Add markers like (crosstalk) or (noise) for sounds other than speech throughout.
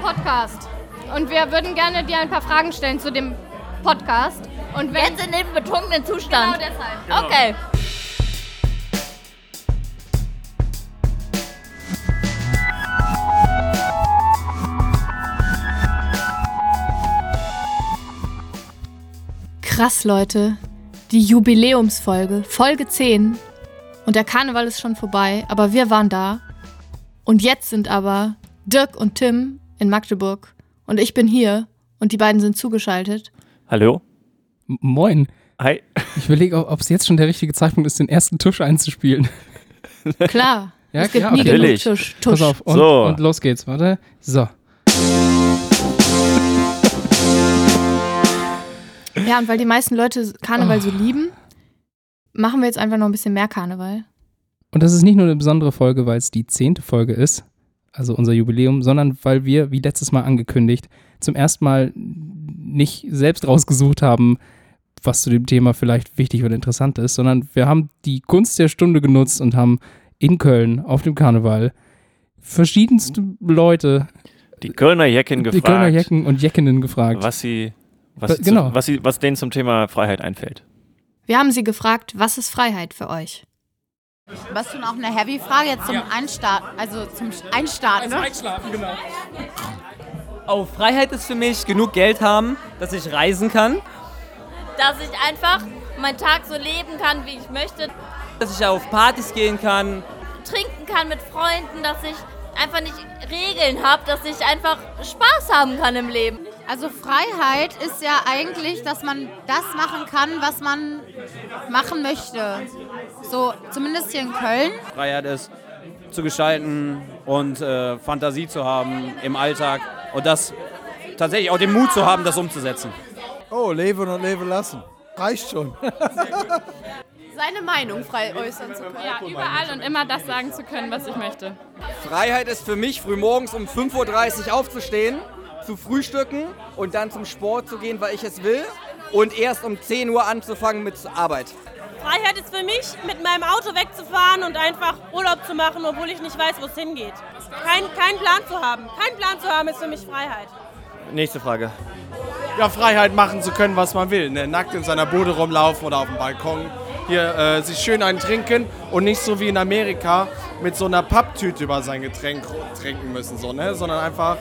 Podcast. Und wir würden gerne dir ein paar Fragen stellen zu dem Podcast. Und wenn, Jetzt in dem betrunkenen Zustand. Genau deshalb. Okay. Krass, Leute. Die Jubiläumsfolge, Folge 10. Und der Karneval ist schon vorbei, aber wir waren da. Und jetzt sind aber Dirk und Tim in Magdeburg. Und ich bin hier. Und die beiden sind zugeschaltet. Hallo? M- Moin. Hi. Ich überlege, ob es jetzt schon der richtige Zeitpunkt ist, den ersten Tusch einzuspielen. (laughs) Klar. Ja, es gibt nie okay. genug Natürlich. Tusch. Pass Tusch. auf. Und, So. und los geht's. Warte. So. Ja, und weil die meisten Leute Karneval so lieben, machen wir jetzt einfach noch ein bisschen mehr Karneval. Und das ist nicht nur eine besondere Folge, weil es die zehnte Folge ist, also unser Jubiläum, sondern weil wir, wie letztes Mal angekündigt, zum ersten Mal nicht selbst rausgesucht haben, was zu dem Thema vielleicht wichtig oder interessant ist, sondern wir haben die Gunst der Stunde genutzt und haben in Köln auf dem Karneval verschiedenste Leute, Die Kölner Jecken die gefragt, Kölner Jecken und Jeckinnen gefragt. was sie, was, genau. zu, was, sie, was denen zum Thema Freiheit einfällt. Wir haben sie gefragt, was ist Freiheit für euch? Was schon auch eine Heavy-Frage jetzt zum Einstarten, also zum Einstarten. Ne? Oh, Freiheit ist für mich genug Geld haben, dass ich reisen kann, Dass ich einfach meinen Tag so leben kann, wie ich möchte. dass ich auf Partys gehen kann. Trinken kann mit Freunden, dass ich einfach nicht Regeln habe, dass ich einfach Spaß haben kann im Leben. Also Freiheit ist ja eigentlich, dass man das machen kann, was man machen möchte. So, zumindest hier in Köln. Freiheit ist, zu gestalten und äh, Fantasie zu haben im Alltag und das tatsächlich auch den Mut zu haben, das umzusetzen. Oh, leben und leben lassen. Reicht schon. (laughs) Seine Meinung frei äußern zu können. Ja, überall und immer das sagen zu können, was ich möchte. Freiheit ist für mich, frühmorgens um 5.30 Uhr aufzustehen, zu frühstücken und dann zum Sport zu gehen, weil ich es will. Und erst um 10 Uhr anzufangen mit Arbeit. Freiheit ist für mich, mit meinem Auto wegzufahren und einfach Urlaub zu machen, obwohl ich nicht weiß, wo es hingeht. Kein, keinen Plan zu haben. Kein Plan zu haben ist für mich Freiheit. Nächste Frage. Ja, Freiheit machen zu können, was man will. Ne? Nackt in seiner Bude rumlaufen oder auf dem Balkon. Hier äh, sich schön einen trinken und nicht so wie in Amerika mit so einer Papptüte über sein Getränk trinken müssen, so, ne? sondern einfach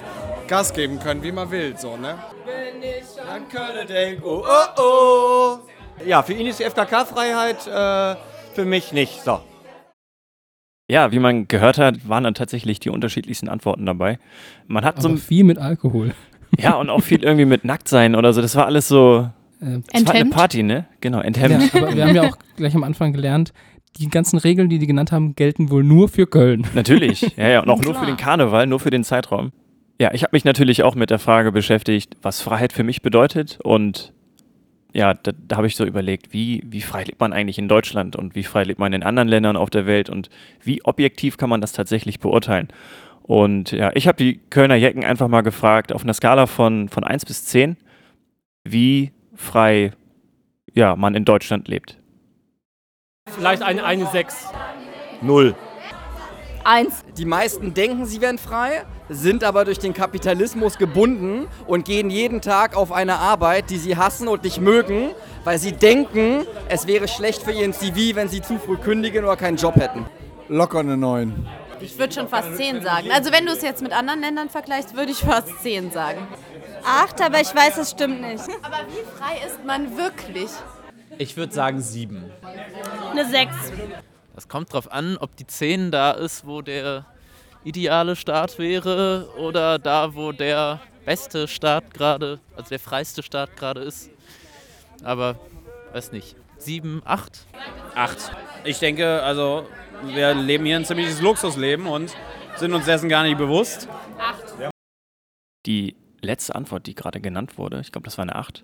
Gas geben können, wie man will. So, ne? Wenn ich an Köln denke, oh oh oh. Ja, für ihn ist die FKK-Freiheit, äh, für mich nicht. So. Ja, wie man gehört hat, waren dann tatsächlich die unterschiedlichsten Antworten dabei. Man hat so, Aber ein- viel mit Alkohol. (laughs) ja, und auch viel irgendwie mit Nacktsein oder so. Das war alles so, Äh, das war eine? Party, ne? Genau, ja, enthemmt. aber wir haben ja auch (laughs) gleich am Anfang gelernt, die ganzen Regeln, die die genannt haben, gelten wohl nur für Köln. Natürlich, ja, ja, und auch nur Klar. für den Karneval, nur für den Zeitraum. Ja, ich habe mich natürlich auch mit der Frage beschäftigt, was Freiheit für mich bedeutet und ja, da, da habe ich so überlegt, wie, wie frei lebt man eigentlich in Deutschland und wie frei lebt man in anderen Ländern auf der Welt und wie objektiv kann man das tatsächlich beurteilen. Und ja, ich habe die Kölner Jecken einfach mal gefragt, auf einer Skala von, von 1 bis 10, wie frei ja, man in Deutschland lebt. Vielleicht eine, eine 6. Null. Eins. Die meisten denken, sie wären frei, sind aber durch den Kapitalismus gebunden und gehen jeden Tag auf eine Arbeit, die sie hassen und nicht mögen, weil sie denken, es wäre schlecht für ihren CV, wenn sie zu früh kündigen oder keinen Job hätten. Locker eine 9. Ich würde schon fast 10 sagen. Also wenn du es jetzt mit anderen Ländern vergleichst, würde ich fast 10 sagen. Acht, aber ich weiß, es stimmt nicht. Aber wie frei ist man wirklich? Ich würde sagen sieben. Eine Sechs. Das kommt drauf an, ob die 10 da ist, wo der ideale Staat wäre oder da, wo der beste Staat gerade, also der freiste Staat gerade ist. Aber weiß nicht. Sieben, acht? Acht. Ich denke, also wir leben hier ein ziemliches Luxusleben und sind uns dessen gar nicht bewusst. Die letzte Antwort, die gerade genannt wurde, ich glaube, das war eine 8,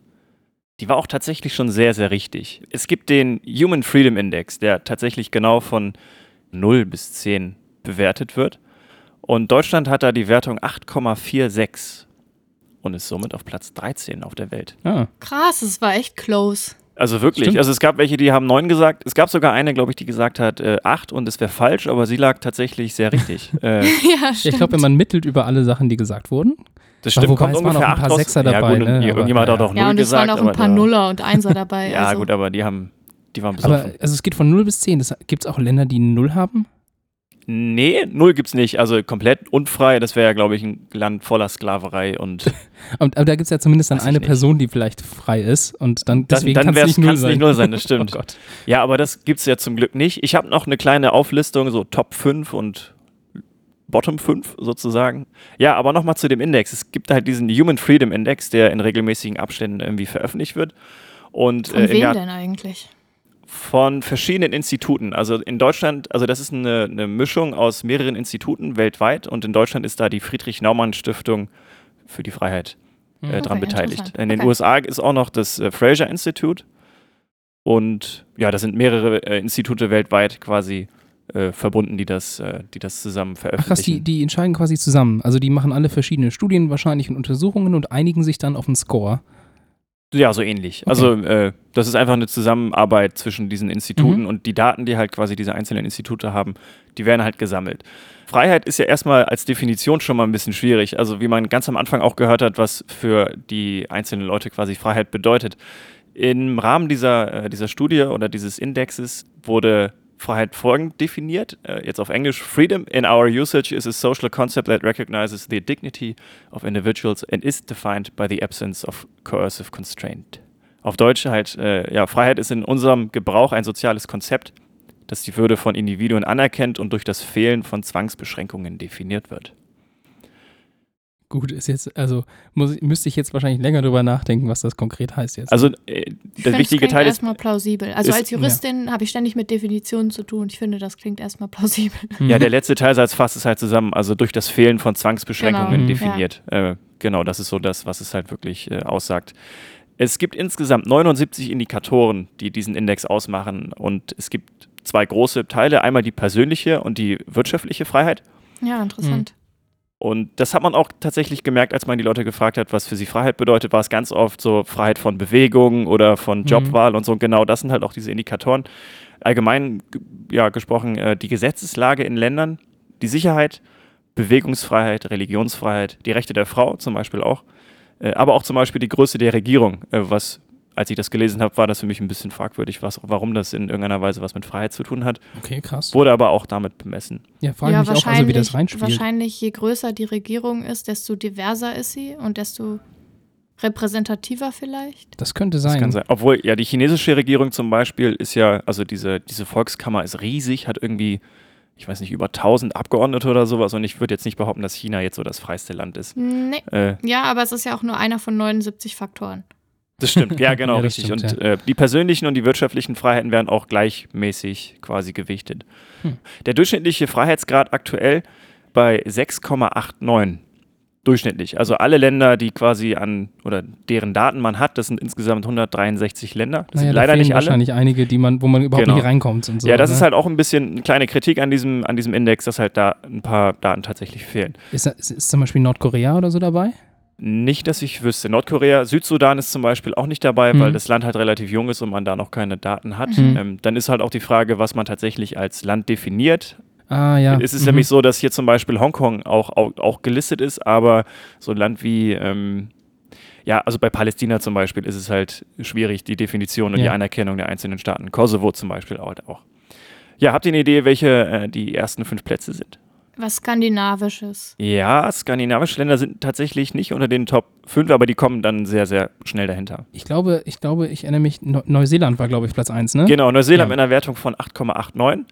die war auch tatsächlich schon sehr, sehr richtig. Es gibt den Human Freedom Index, der tatsächlich genau von 0 bis 10 bewertet wird. Und Deutschland hat da die Wertung 8,46 und ist somit auf Platz 13 auf der Welt. Ah, Krass, es war echt close. Also wirklich, Stimmt. also es gab welche, die haben 9 gesagt. Es gab sogar eine, glaube ich, die gesagt hat äh, 8 und es wäre falsch, aber sie lag tatsächlich sehr richtig. (laughs) äh, ja, Ja, ich glaube, wenn man mittelt über alle Sachen, die gesagt wurden, Das Aber stimmt, wobei, kommt es waren ungefähr auch ein paar acht raus. Sechser ja, dabei, gut, ne? und Aber, irgendjemand hat auch naja. doch Ja, null und es gesagt. waren auch ein aber paar da- Nuller und Einser dabei. (laughs) Ja, also. gut, aber die haben, die waren Aber besoffen. also es geht von 0 bis 10. Gibt es auch Länder, die 0 haben? Nee, null gibt's nicht. Also komplett unfrei, das wäre ja, glaube ich, ein Land voller Sklaverei und (laughs) Und, aber da gibt es ja zumindest dann eine nicht. Person, die vielleicht frei ist und dann dann, deswegen dann kann es nicht 0 kann's sein. nicht null sein, das stimmt. (laughs) Oh Gott. Ja, aber das gibt's ja zum Glück nicht. Ich habe noch eine kleine Auflistung, so Top 5 und Bottom 5 sozusagen. Ja, aber nochmal zu dem Index. Es gibt halt diesen Human Freedom Index, der in regelmäßigen Abständen irgendwie veröffentlicht wird. Und Von äh, wem Jahr denn eigentlich? von verschiedenen Instituten. Also in Deutschland, also das ist eine, eine Mischung aus mehreren Instituten weltweit und in Deutschland ist da die Friedrich-Naumann-Stiftung für die Freiheit äh, Mhm. dran Okay, beteiligt. interessant. In den Okay. USA ist auch noch das äh, Fraser Institute und ja, da sind mehrere äh, Institute weltweit quasi äh, verbunden, die das, äh, die das zusammen Ach veröffentlichen. krass, die, die entscheiden quasi zusammen. Also die machen alle verschiedene Studien wahrscheinlich und Untersuchungen und einigen sich dann auf einen Score. Ja, so ähnlich. Okay. Also äh, das ist einfach eine Zusammenarbeit zwischen diesen Instituten Mhm. und die Daten, die halt quasi diese einzelnen Institute haben, die werden halt gesammelt. Freiheit ist ja erstmal als Definition schon mal ein bisschen schwierig. Also wie man ganz am Anfang auch gehört hat, was für die einzelnen Leute quasi Freiheit bedeutet. Im Rahmen dieser, äh, dieser Studie oder dieses Indexes wurde Freiheit folgend definiert, äh, jetzt auf Englisch. Freedom in our usage is a social concept that recognizes the dignity of individuals and is defined by the absence of coercive constraint. Auf Deutsch halt, äh, ja, Freiheit ist in unserem Gebrauch ein soziales Konzept, das die Würde von Individuen anerkennt und durch das Fehlen von Zwangsbeschränkungen definiert wird. Gut, ist jetzt, also muss, müsste ich jetzt wahrscheinlich länger drüber nachdenken, was das konkret heißt jetzt. Also äh, der wichtige Teil ist, erstmal plausibel. Also ist- als Juristin habe ich ständig mit Definitionen zu tun. Ich finde, das klingt erstmal plausibel. (laughs) ja, der letzte Teilsatz fasst es halt zusammen, also durch das Fehlen von Zwangsbeschränkungen Genau. definiert. Äh, genau, das ist so das, was es halt wirklich äh, aussagt. Es gibt insgesamt 79 Indikatoren, die diesen Index ausmachen und es gibt zwei große Teile, einmal die persönliche und die wirtschaftliche Freiheit. Ja, interessant. Und das hat man auch tatsächlich gemerkt, als man die Leute gefragt hat, was für sie Freiheit bedeutet, war es ganz oft so Freiheit von Bewegung oder von Jobwahl und so. Und genau das sind halt auch diese Indikatoren. Allgemein ja, gesprochen, äh, die Gesetzeslage in Ländern, die Sicherheit, Bewegungsfreiheit, Religionsfreiheit, die Rechte der Frau zum Beispiel auch, äh, aber auch zum Beispiel die Größe der Regierung, äh, was als ich das gelesen habe, war das für mich ein bisschen fragwürdig, was, warum das in irgendeiner Weise was mit Freiheit zu tun hat. Okay, krass. Wurde aber auch damit bemessen. Ja, frage ja, mich auch, also wie das reinspielt. wahrscheinlich, je größer die Regierung ist, desto diverser ist sie und desto repräsentativer vielleicht. Das könnte Das sein. kann sein. Obwohl, ja, die chinesische Regierung zum Beispiel ist ja, also diese, diese Volkskammer ist riesig, hat irgendwie, ich weiß nicht, über 1000 Abgeordnete oder sowas. Und ich würde jetzt nicht behaupten, dass China jetzt so das freiste Land ist. Nee. Äh, Ja, aber es ist ja auch nur einer von 79 Faktoren. Das stimmt, ja, (laughs) genau, Ja, richtig. stimmt, und äh, die persönlichen und die wirtschaftlichen Freiheiten werden auch gleichmäßig quasi gewichtet. Hm. Der durchschnittliche Freiheitsgrad aktuell bei 6,89 durchschnittlich. Also alle Länder, die quasi an oder deren Daten man hat, das sind insgesamt 163 Länder. Das naja, sind da leider fehlen nicht alle. wahrscheinlich einige, die man, wo man überhaupt Genau. nicht reinkommt und so. ja, das ne? ist halt auch ein bisschen eine kleine Kritik an diesem, an diesem Index, dass halt da ein paar Daten tatsächlich fehlen. Ist, da- ist, ist zum Beispiel Nordkorea oder so dabei? Nicht, dass ich wüsste. Nordkorea, Südsudan ist zum Beispiel auch nicht dabei, Mhm. weil das Land halt relativ jung ist und man da noch keine Daten hat. Mhm. Ähm, dann ist halt auch die Frage, was man tatsächlich als Land definiert. Ah, ja. Es ist Mhm. nämlich so, dass hier zum Beispiel Hongkong auch, auch, auch gelistet ist, aber so ein Land wie, ähm, ja, also bei Palästina zum Beispiel ist es halt schwierig, die Definition und Ja. die Anerkennung der einzelnen Staaten. Kosovo zum Beispiel auch. Ja, habt ihr eine Idee, welche äh, die ersten fünf Plätze sind? Was Skandinavisches. Ja, skandinavische Länder sind tatsächlich nicht unter den Top 5, aber die kommen dann sehr, sehr schnell dahinter. Ich glaube, ich glaube, ich erinnere mich, Neu- Neuseeland war, glaube ich, Platz 1, ne? Genau, Neuseeland Ja. mit einer Wertung von 8,89.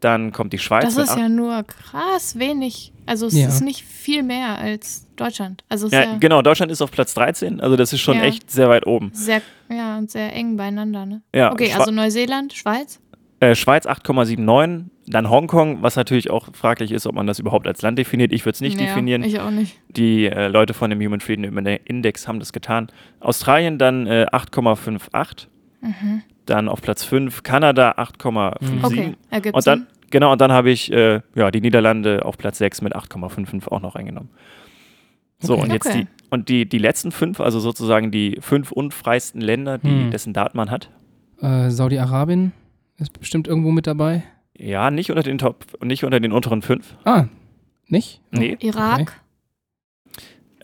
Dann kommt die Schweiz. Das ist ja nur krass wenig. Also es Ja. ist nicht viel mehr als Deutschland. Also ja, ja, genau, Deutschland ist auf Platz 13, also das ist schon Ja. echt sehr weit oben. sehr, ja, und sehr eng beieinander. Ne? Ja, okay, Schwa- also Neuseeland, Schweiz. Äh, Schweiz 8,79, dann Hongkong, was natürlich auch fraglich ist, ob man das überhaupt als Land definiert. Ich würde es nicht Ja, definieren. Ich auch nicht. Die äh, Leute von dem Human Freedom Index haben das getan. Australien dann äh, 8,58, Mhm. dann auf Platz 5 Kanada 8,57 Okay, ergibt und dann Sinn. genau und dann habe ich äh, ja die Niederlande auf Platz 6 mit 8,55 auch noch eingenommen. So Okay. und jetzt Okay. die und die die letzten fünf, also sozusagen die fünf unfreisten Länder, die Hm. dessen Daten man hat. Äh, Saudi-Arabien ist bestimmt irgendwo mit dabei. Ja, nicht unter den Top, nicht unter den unteren fünf. Ah, nicht? Nee. Irak. Okay.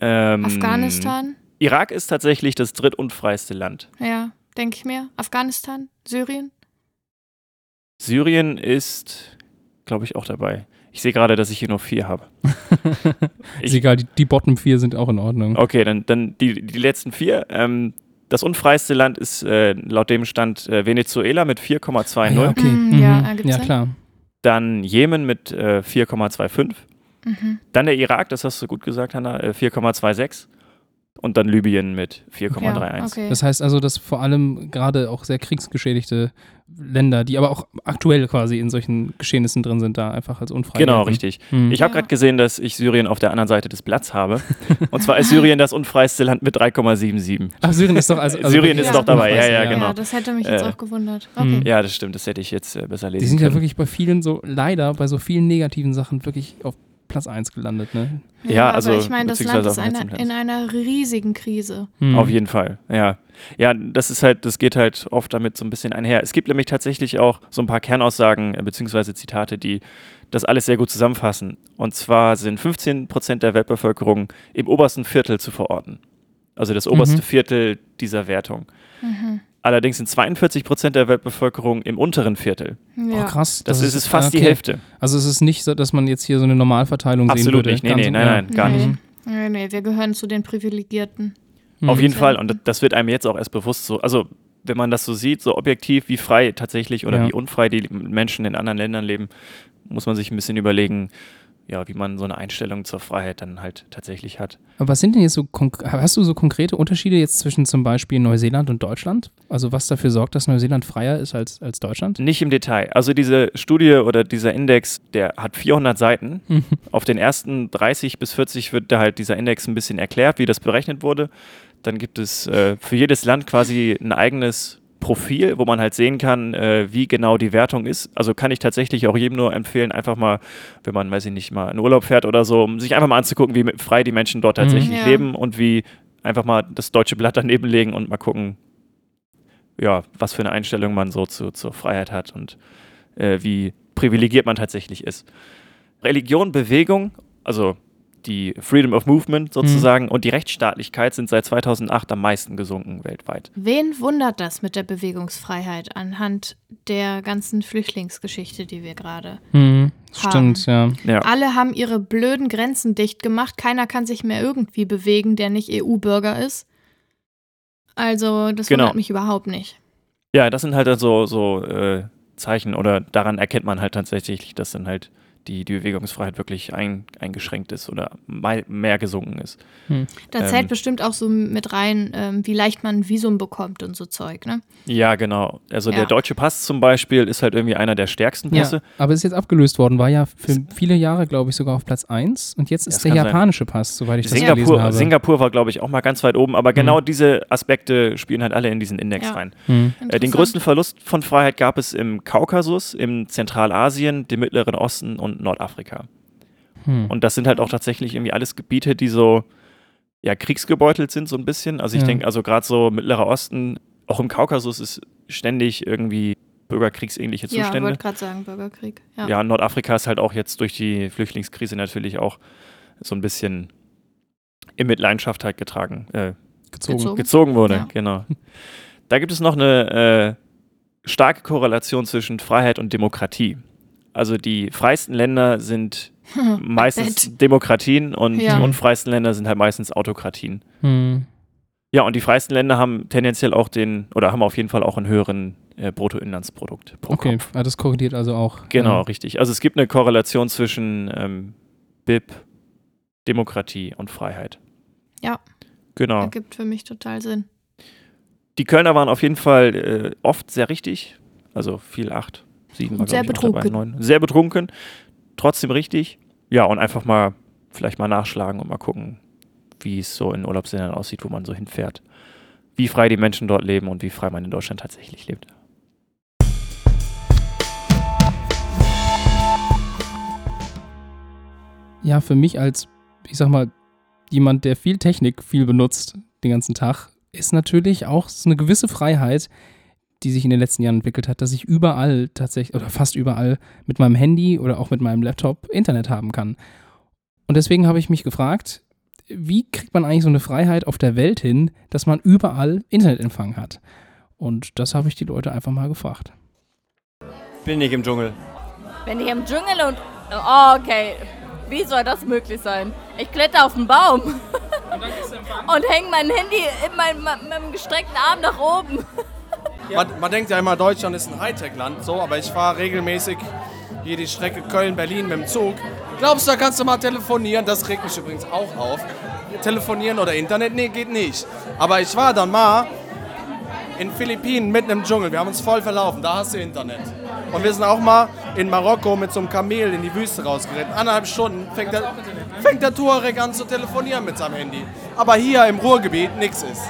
Ähm, Afghanistan? Irak ist tatsächlich das drittunfreiste Land. Ja, denke ich mir. Afghanistan? Syrien? Syrien ist, glaube ich, auch dabei. Ich sehe gerade, dass ich hier nur vier habe. (laughs) ist egal, die, die Bottom 4 sind auch in Ordnung. Okay, dann, dann die, die letzten vier. Ähm, das unfreiste Land ist äh, laut dem Stand äh, Venezuela mit 4,20. Ah, ja, okay. Ja, Mhm. ergibt's ja, Sinn. klar. Dann Jemen mit äh, 4,25. Mhm. Dann der Irak, das hast du gut gesagt, Hanna, äh, 4,26. Und dann Libyen mit 4,31. Ja, okay. Das heißt also, dass vor allem gerade auch sehr kriegsgeschädigte Länder, die aber auch aktuell quasi in solchen Geschehnissen drin sind, da einfach als unfrei Genau, gelten. richtig. Mhm. Ich habe Ja. gerade gesehen, dass ich Syrien auf der anderen Seite des Blatts habe. (laughs) Und zwar ist Syrien das unfreiste Land mit 3,77. Ach, Syrien ist doch also, also Syrien ist das doch dabei, ja, Unfreiste, ja, genau. Ja, das hätte mich jetzt Äh, auch gewundert. Mhm. Okay. Ja, das stimmt, das hätte ich jetzt äh, besser lesen Die sind ja können. wirklich bei vielen so, leider, bei so vielen negativen Sachen wirklich auf Platz 1 gelandet, ne? Ja, also, aber ich meine, das Land ist eine, in einer riesigen Krise. Hm. Auf jeden Fall, ja. Ja, das ist halt, das geht halt oft damit so ein bisschen einher. Es gibt nämlich tatsächlich auch so ein paar Kernaussagen äh, beziehungsweise Zitate, die das alles sehr gut zusammenfassen. Und zwar sind 15 Prozent der Weltbevölkerung im obersten Viertel zu verorten. Also das oberste Mhm. Viertel dieser Wertung. Mhm. Allerdings sind 42 Prozent der Weltbevölkerung im unteren Viertel. Ja. Oh, krass. Das, ist es fast die okay. Hälfte. Also es ist nicht so, dass man jetzt hier so eine Normalverteilung sehen Absolut würde. nicht. Nee, nee, nein, ja. nein, gar nee. nicht. Nee, nee, wir gehören zu den Privilegierten. Mhm. Auf jeden. Fall. Und das- das wird einem jetzt auch erst bewusst so. Also, wenn man das so sieht, so objektiv, wie frei tatsächlich oder Ja. wie unfrei die Menschen in anderen Ländern leben, muss man sich ein bisschen überlegen, ja, wie man so eine Einstellung zur Freiheit dann halt tatsächlich hat. Aber was sind denn jetzt so, hast du so konkrete Unterschiede jetzt zwischen zum Beispiel Neuseeland und Deutschland? Also was dafür sorgt, dass Neuseeland freier ist als, als Deutschland? Nicht im Detail. Also diese Studie oder dieser Index, der hat 400 Seiten. Mhm. Auf den ersten 30 bis 40 wird da halt dieser Index ein bisschen erklärt, wie das berechnet wurde. Dann gibt es äh, für jedes Land quasi ein eigenes Profil, wo man halt sehen kann, äh, wie genau die Wertung ist. Also kann ich tatsächlich auch jedem nur empfehlen, einfach mal, wenn man, weiß ich nicht, mal in Urlaub fährt oder so, um sich einfach mal anzugucken, wie frei die Menschen dort tatsächlich Ja. leben und wie einfach mal das deutsche Blatt daneben legen und mal gucken, ja, was für eine Einstellung man so zu, zur Freiheit hat und äh, wie privilegiert man tatsächlich ist. Religion, Bewegung, also die Freedom of Movement sozusagen und die Rechtsstaatlichkeit sind seit 2008 am meisten gesunken weltweit. Wen wundert das mit der Bewegungsfreiheit anhand der ganzen Flüchtlingsgeschichte, die wir gerade Mhm, Haben. stimmt, ja. Ja. Alle haben ihre blöden Grenzen dicht gemacht. Keiner kann sich mehr irgendwie bewegen, der nicht EU-Bürger ist. Also, das Genau. wundert mich überhaupt nicht. Ja, das sind halt so, so äh, Zeichen oder daran erkennt man halt tatsächlich, dass dann halt die, die Bewegungsfreiheit wirklich ein, eingeschränkt ist oder mehr gesunken ist. Da Ähm. zählt bestimmt auch so mit rein, ähm, wie leicht man ein Visum bekommt und so Zeug, ne? Ja, genau. Also Ja. der deutsche Pass zum Beispiel ist halt irgendwie einer der stärksten Ja, Pässe. aber ist jetzt abgelöst worden, war ja für viele Jahre, glaube ich, sogar auf Platz 1 und jetzt ist der kann sein. japanische Pass, soweit ich das gelesen Singapur, habe. Singapur war, glaube ich, auch mal ganz weit oben, aber genau diese Aspekte spielen halt alle in diesen Index Ja. rein. Mhm. Äh, den größten Verlust von Freiheit gab es im Kaukasus, im Zentralasien, dem Mittleren Osten und Nordafrika. Hm. Und das sind halt auch tatsächlich irgendwie alles Gebiete, die so ja, kriegsgebeutelt sind, so ein bisschen. Also ich Ja. denke, also gerade so Mittlerer Osten, auch im Kaukasus ist ständig irgendwie bürgerkriegsähnliche Ja, Zustände. wollte gerade sagen, Bürgerkrieg. Ja. Ja, Nordafrika ist halt auch jetzt durch die Flüchtlingskrise natürlich auch so ein bisschen in Mitleidenschaft halt getragen, äh, gezogen. Gezogen. gezogen wurde. Ja. Genau. Da gibt es noch eine äh, starke Korrelation zwischen Freiheit und Demokratie. Also die freisten Länder sind (laughs) meistens Demokratien und Ja. die unfreisten Länder sind halt meistens Autokratien. Hm. Ja, und die freisten Länder haben tendenziell auch den, oder haben auf jeden Fall auch einen höheren äh, Bruttoinlandsprodukt pro Okay, Kopf. ah, das korrigiert also auch. Genau, Ja. richtig. Also es gibt eine Korrelation zwischen ähm, BIP, Demokratie und Freiheit. Ja. Genau. Ergibt für mich total Sinn. Die Kölner waren auf jeden Fall äh, oft sehr richtig. Also viel acht, sieben war sehr dabei, betrunken. neun. Sehr betrunken. Trotzdem richtig. Ja, und einfach mal vielleicht mal nachschlagen und mal gucken, wie es so in Urlaubsländern aussieht, wo man so hinfährt. Wie frei die Menschen dort leben und wie frei man in Deutschland tatsächlich lebt. Ja, für mich als, ich sag mal, jemand, der viel Technik viel benutzt den ganzen Tag, ist natürlich auch so eine gewisse Freiheit, die sich in den letzten Jahren entwickelt hat, dass ich überall tatsächlich oder fast überall mit meinem Handy oder auch mit meinem Laptop Internet haben kann. Und deswegen habe ich mich gefragt, wie kriegt man eigentlich so eine Freiheit auf der Welt hin, dass man überall Internetempfang hat? Und das habe ich die Leute einfach mal gefragt. Bin nicht im Dschungel. Wenn ich im Dschungel und. Oh, okay. Wie soll das möglich sein? Ich kletter auf den Baum. Und (laughs) hänge mein Handy in meinem, meinem gestreckten Arm nach oben. Man, man denkt ja immer, Deutschland ist ein Hightech-Land, so, aber ich fahre regelmäßig hier die Strecke Köln-Berlin mit dem Zug. Glaubst du, da kannst du mal telefonieren? Das regt mich übrigens auch auf. Telefonieren oder Internet? Nee, geht nicht. Aber ich war dann mal in Philippinen mitten im Dschungel. Wir haben uns voll verlaufen. Da hast du Internet. Und wir sind auch mal in Marokko mit so einem Kamel in die Wüste rausgeritten. Anderthalb Stunden fängt der, fängt der Tuareg an zu telefonieren mit seinem Handy. Aber hier im Ruhrgebiet nichts ist.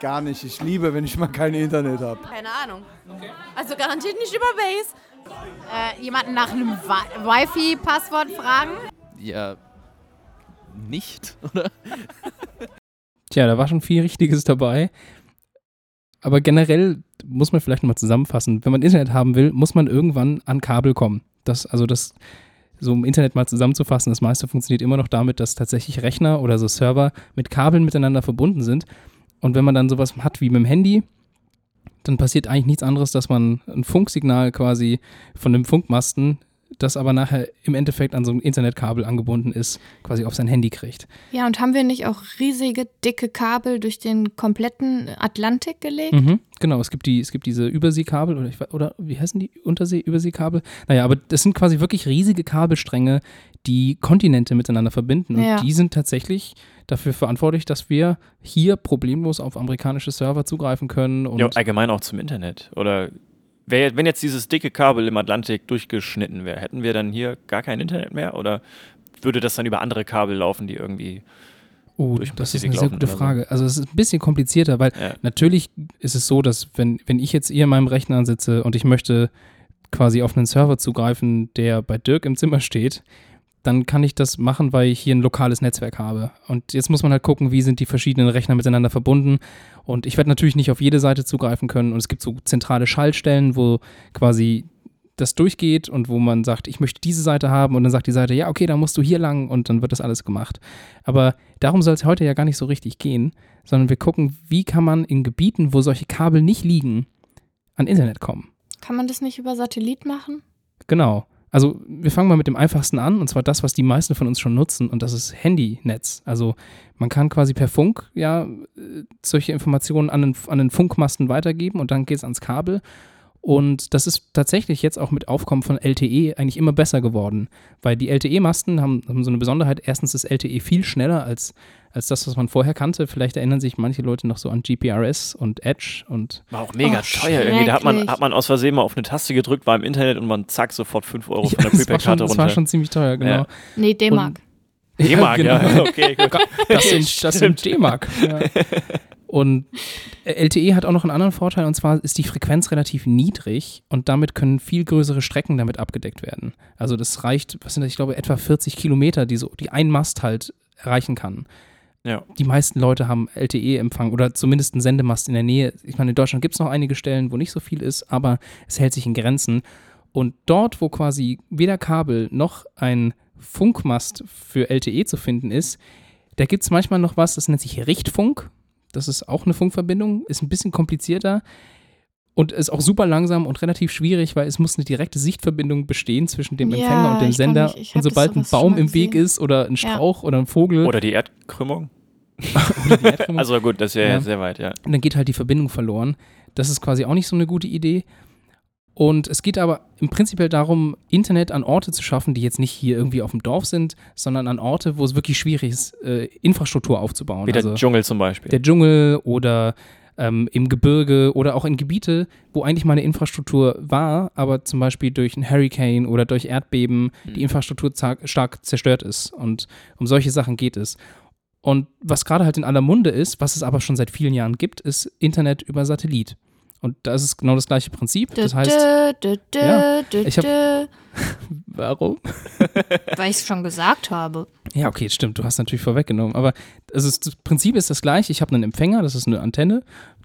Gar nicht. Ich liebe, wenn ich mal kein Internet habe. Keine Ahnung. Also garantiert nicht über Base. Äh, jemanden nach einem Wi- Wifi-Passwort fragen? Ja, nicht, (laughs) oder? Tja, da war schon viel Richtiges dabei. Aber generell muss man vielleicht nochmal zusammenfassen. Wenn man Internet haben will, muss man irgendwann an Kabel kommen. Das, also das, so im Internet mal zusammenzufassen, das meiste funktioniert immer noch damit, dass tatsächlich Rechner oder so Server mit Kabeln miteinander verbunden sind. Und wenn man dann sowas hat wie mit dem Handy, dann passiert eigentlich nichts anderes, dass man ein Funksignal quasi von dem Funkmasten, das aber nachher im Endeffekt an so ein Internetkabel angebunden ist, quasi auf sein Handy kriegt. Ja, und haben wir nicht auch riesige, dicke Kabel durch den kompletten Atlantik gelegt? Mhm, genau, es gibt, die, es gibt diese Überseekabel oder, ich, oder wie heißen die? Untersee-Überseekabel? Naja, aber das sind quasi wirklich riesige Kabelstränge, die Kontinente miteinander verbinden. Und Ja. die sind tatsächlich dafür verantwortlich, dass wir hier problemlos auf amerikanische Server zugreifen können. Und Ja, allgemein auch zum Internet. Oder wär, wenn jetzt dieses dicke Kabel im Atlantik durchgeschnitten wäre, hätten wir dann hier gar kein Internet mehr? Oder würde das dann über andere Kabel laufen, die irgendwie Oh, das ist eine sehr gute so? Frage. Also es ist ein bisschen komplizierter, weil Ja. natürlich ist es so, dass wenn, wenn ich jetzt hier in meinem Rechner sitze und ich möchte quasi auf einen Server zugreifen, der bei Dirk im Zimmer steht, dann kann ich das machen, weil ich hier ein lokales Netzwerk habe. Und jetzt muss man halt gucken, wie sind die verschiedenen Rechner miteinander verbunden. Und ich werde natürlich nicht auf jede Seite zugreifen können. Und es gibt so zentrale Schaltstellen, wo quasi das durchgeht und wo man sagt, ich möchte diese Seite haben und dann sagt die Seite, ja, okay, dann musst du hier lang und dann wird das alles gemacht. Aber darum soll es heute ja gar nicht so richtig gehen, sondern wir gucken, wie kann man in Gebieten, wo solche Kabel nicht liegen, an Internet kommen. Kann man das nicht über Satellit machen? Genau. Also wir fangen mal mit dem einfachsten an, und zwar das, was die meisten von uns schon nutzen, und das ist Handynetz. Also man kann quasi per Funk ja äh, solche Informationen an den, an den Funkmasten weitergeben und dann geht es ans Kabel. Und das ist tatsächlich jetzt auch mit Aufkommen von LTE eigentlich immer besser geworden, weil die LTE-Masten haben, haben so eine Besonderheit. Erstens ist LTE viel schneller als, als das, was man vorher kannte. Vielleicht erinnern sich manche Leute noch so an GPRS und Edge und War auch mega Oh, teuer irgendwie. Da hat man, hat man aus Versehen mal auf eine Taste gedrückt, war im Internet und man zack, sofort 5 Euro von der das, war schon, Prepaid-Karte das runter. war schon ziemlich teuer, genau. Ja. Nee, D-Mark. D-Mark, (laughs) ja. genau. Okay, gut. Das sind, das sind (laughs) D-Mark. Ja. (laughs) Und LTE hat auch noch einen anderen Vorteil, und zwar ist die Frequenz relativ niedrig und damit können viel größere Strecken damit abgedeckt werden. Also das reicht, was sind das, ich glaube, etwa 40 Kilometer, die, so, die ein Mast halt erreichen kann. Ja. Die meisten Leute haben LTE-Empfang oder zumindest einen Sendemast in der Nähe. Ich meine, in Deutschland gibt es noch einige Stellen, wo nicht so viel ist, aber es hält sich in Grenzen. Und dort, wo quasi weder Kabel noch ein Funkmast für LTE zu finden ist, da gibt es manchmal noch was, das nennt sich Richtfunk. Das ist auch eine Funkverbindung, ist ein bisschen komplizierter und ist auch super langsam und relativ schwierig, weil es muss eine direkte Sichtverbindung bestehen zwischen dem Ja, Empfänger und dem Sender. mich- und sobald ein Baum im Weg ist oder ein Ja. Strauch oder ein Vogel, Oder die Erdkrümmung. (laughs) oder die Erdkrümmung, Also gut, das wäre Ja. ja. sehr weit, ja. dann geht halt die Verbindung verloren. Das ist quasi auch nicht so eine gute Idee. Und es geht aber im Prinzip darum, Internet an Orte zu schaffen, die jetzt nicht hier irgendwie auf dem Dorf sind, sondern an Orte, wo es wirklich schwierig ist, äh, Infrastruktur aufzubauen. Wie der also Dschungel zum Beispiel. der Dschungel oder ähm, im Gebirge oder auch in Gebiete, wo eigentlich mal eine Infrastruktur war, aber zum Beispiel durch einen Hurricane oder durch Erdbeben die Infrastruktur stark zerstört ist. Und um solche Sachen geht es. Und was gerade halt in aller Munde ist, was es aber schon seit vielen Jahren gibt, ist Internet über Satellit. Und das ist genau das gleiche Prinzip. Das heißt, Dö, dö, dö, Ja, ich hab- dö. (laughs) warum? (laughs) Weil ich es schon gesagt habe. Ja, okay, stimmt, du hast natürlich vorweggenommen. Aber es ist, das Prinzip ist das gleiche. Ich habe einen Empfänger, das ist eine Antenne,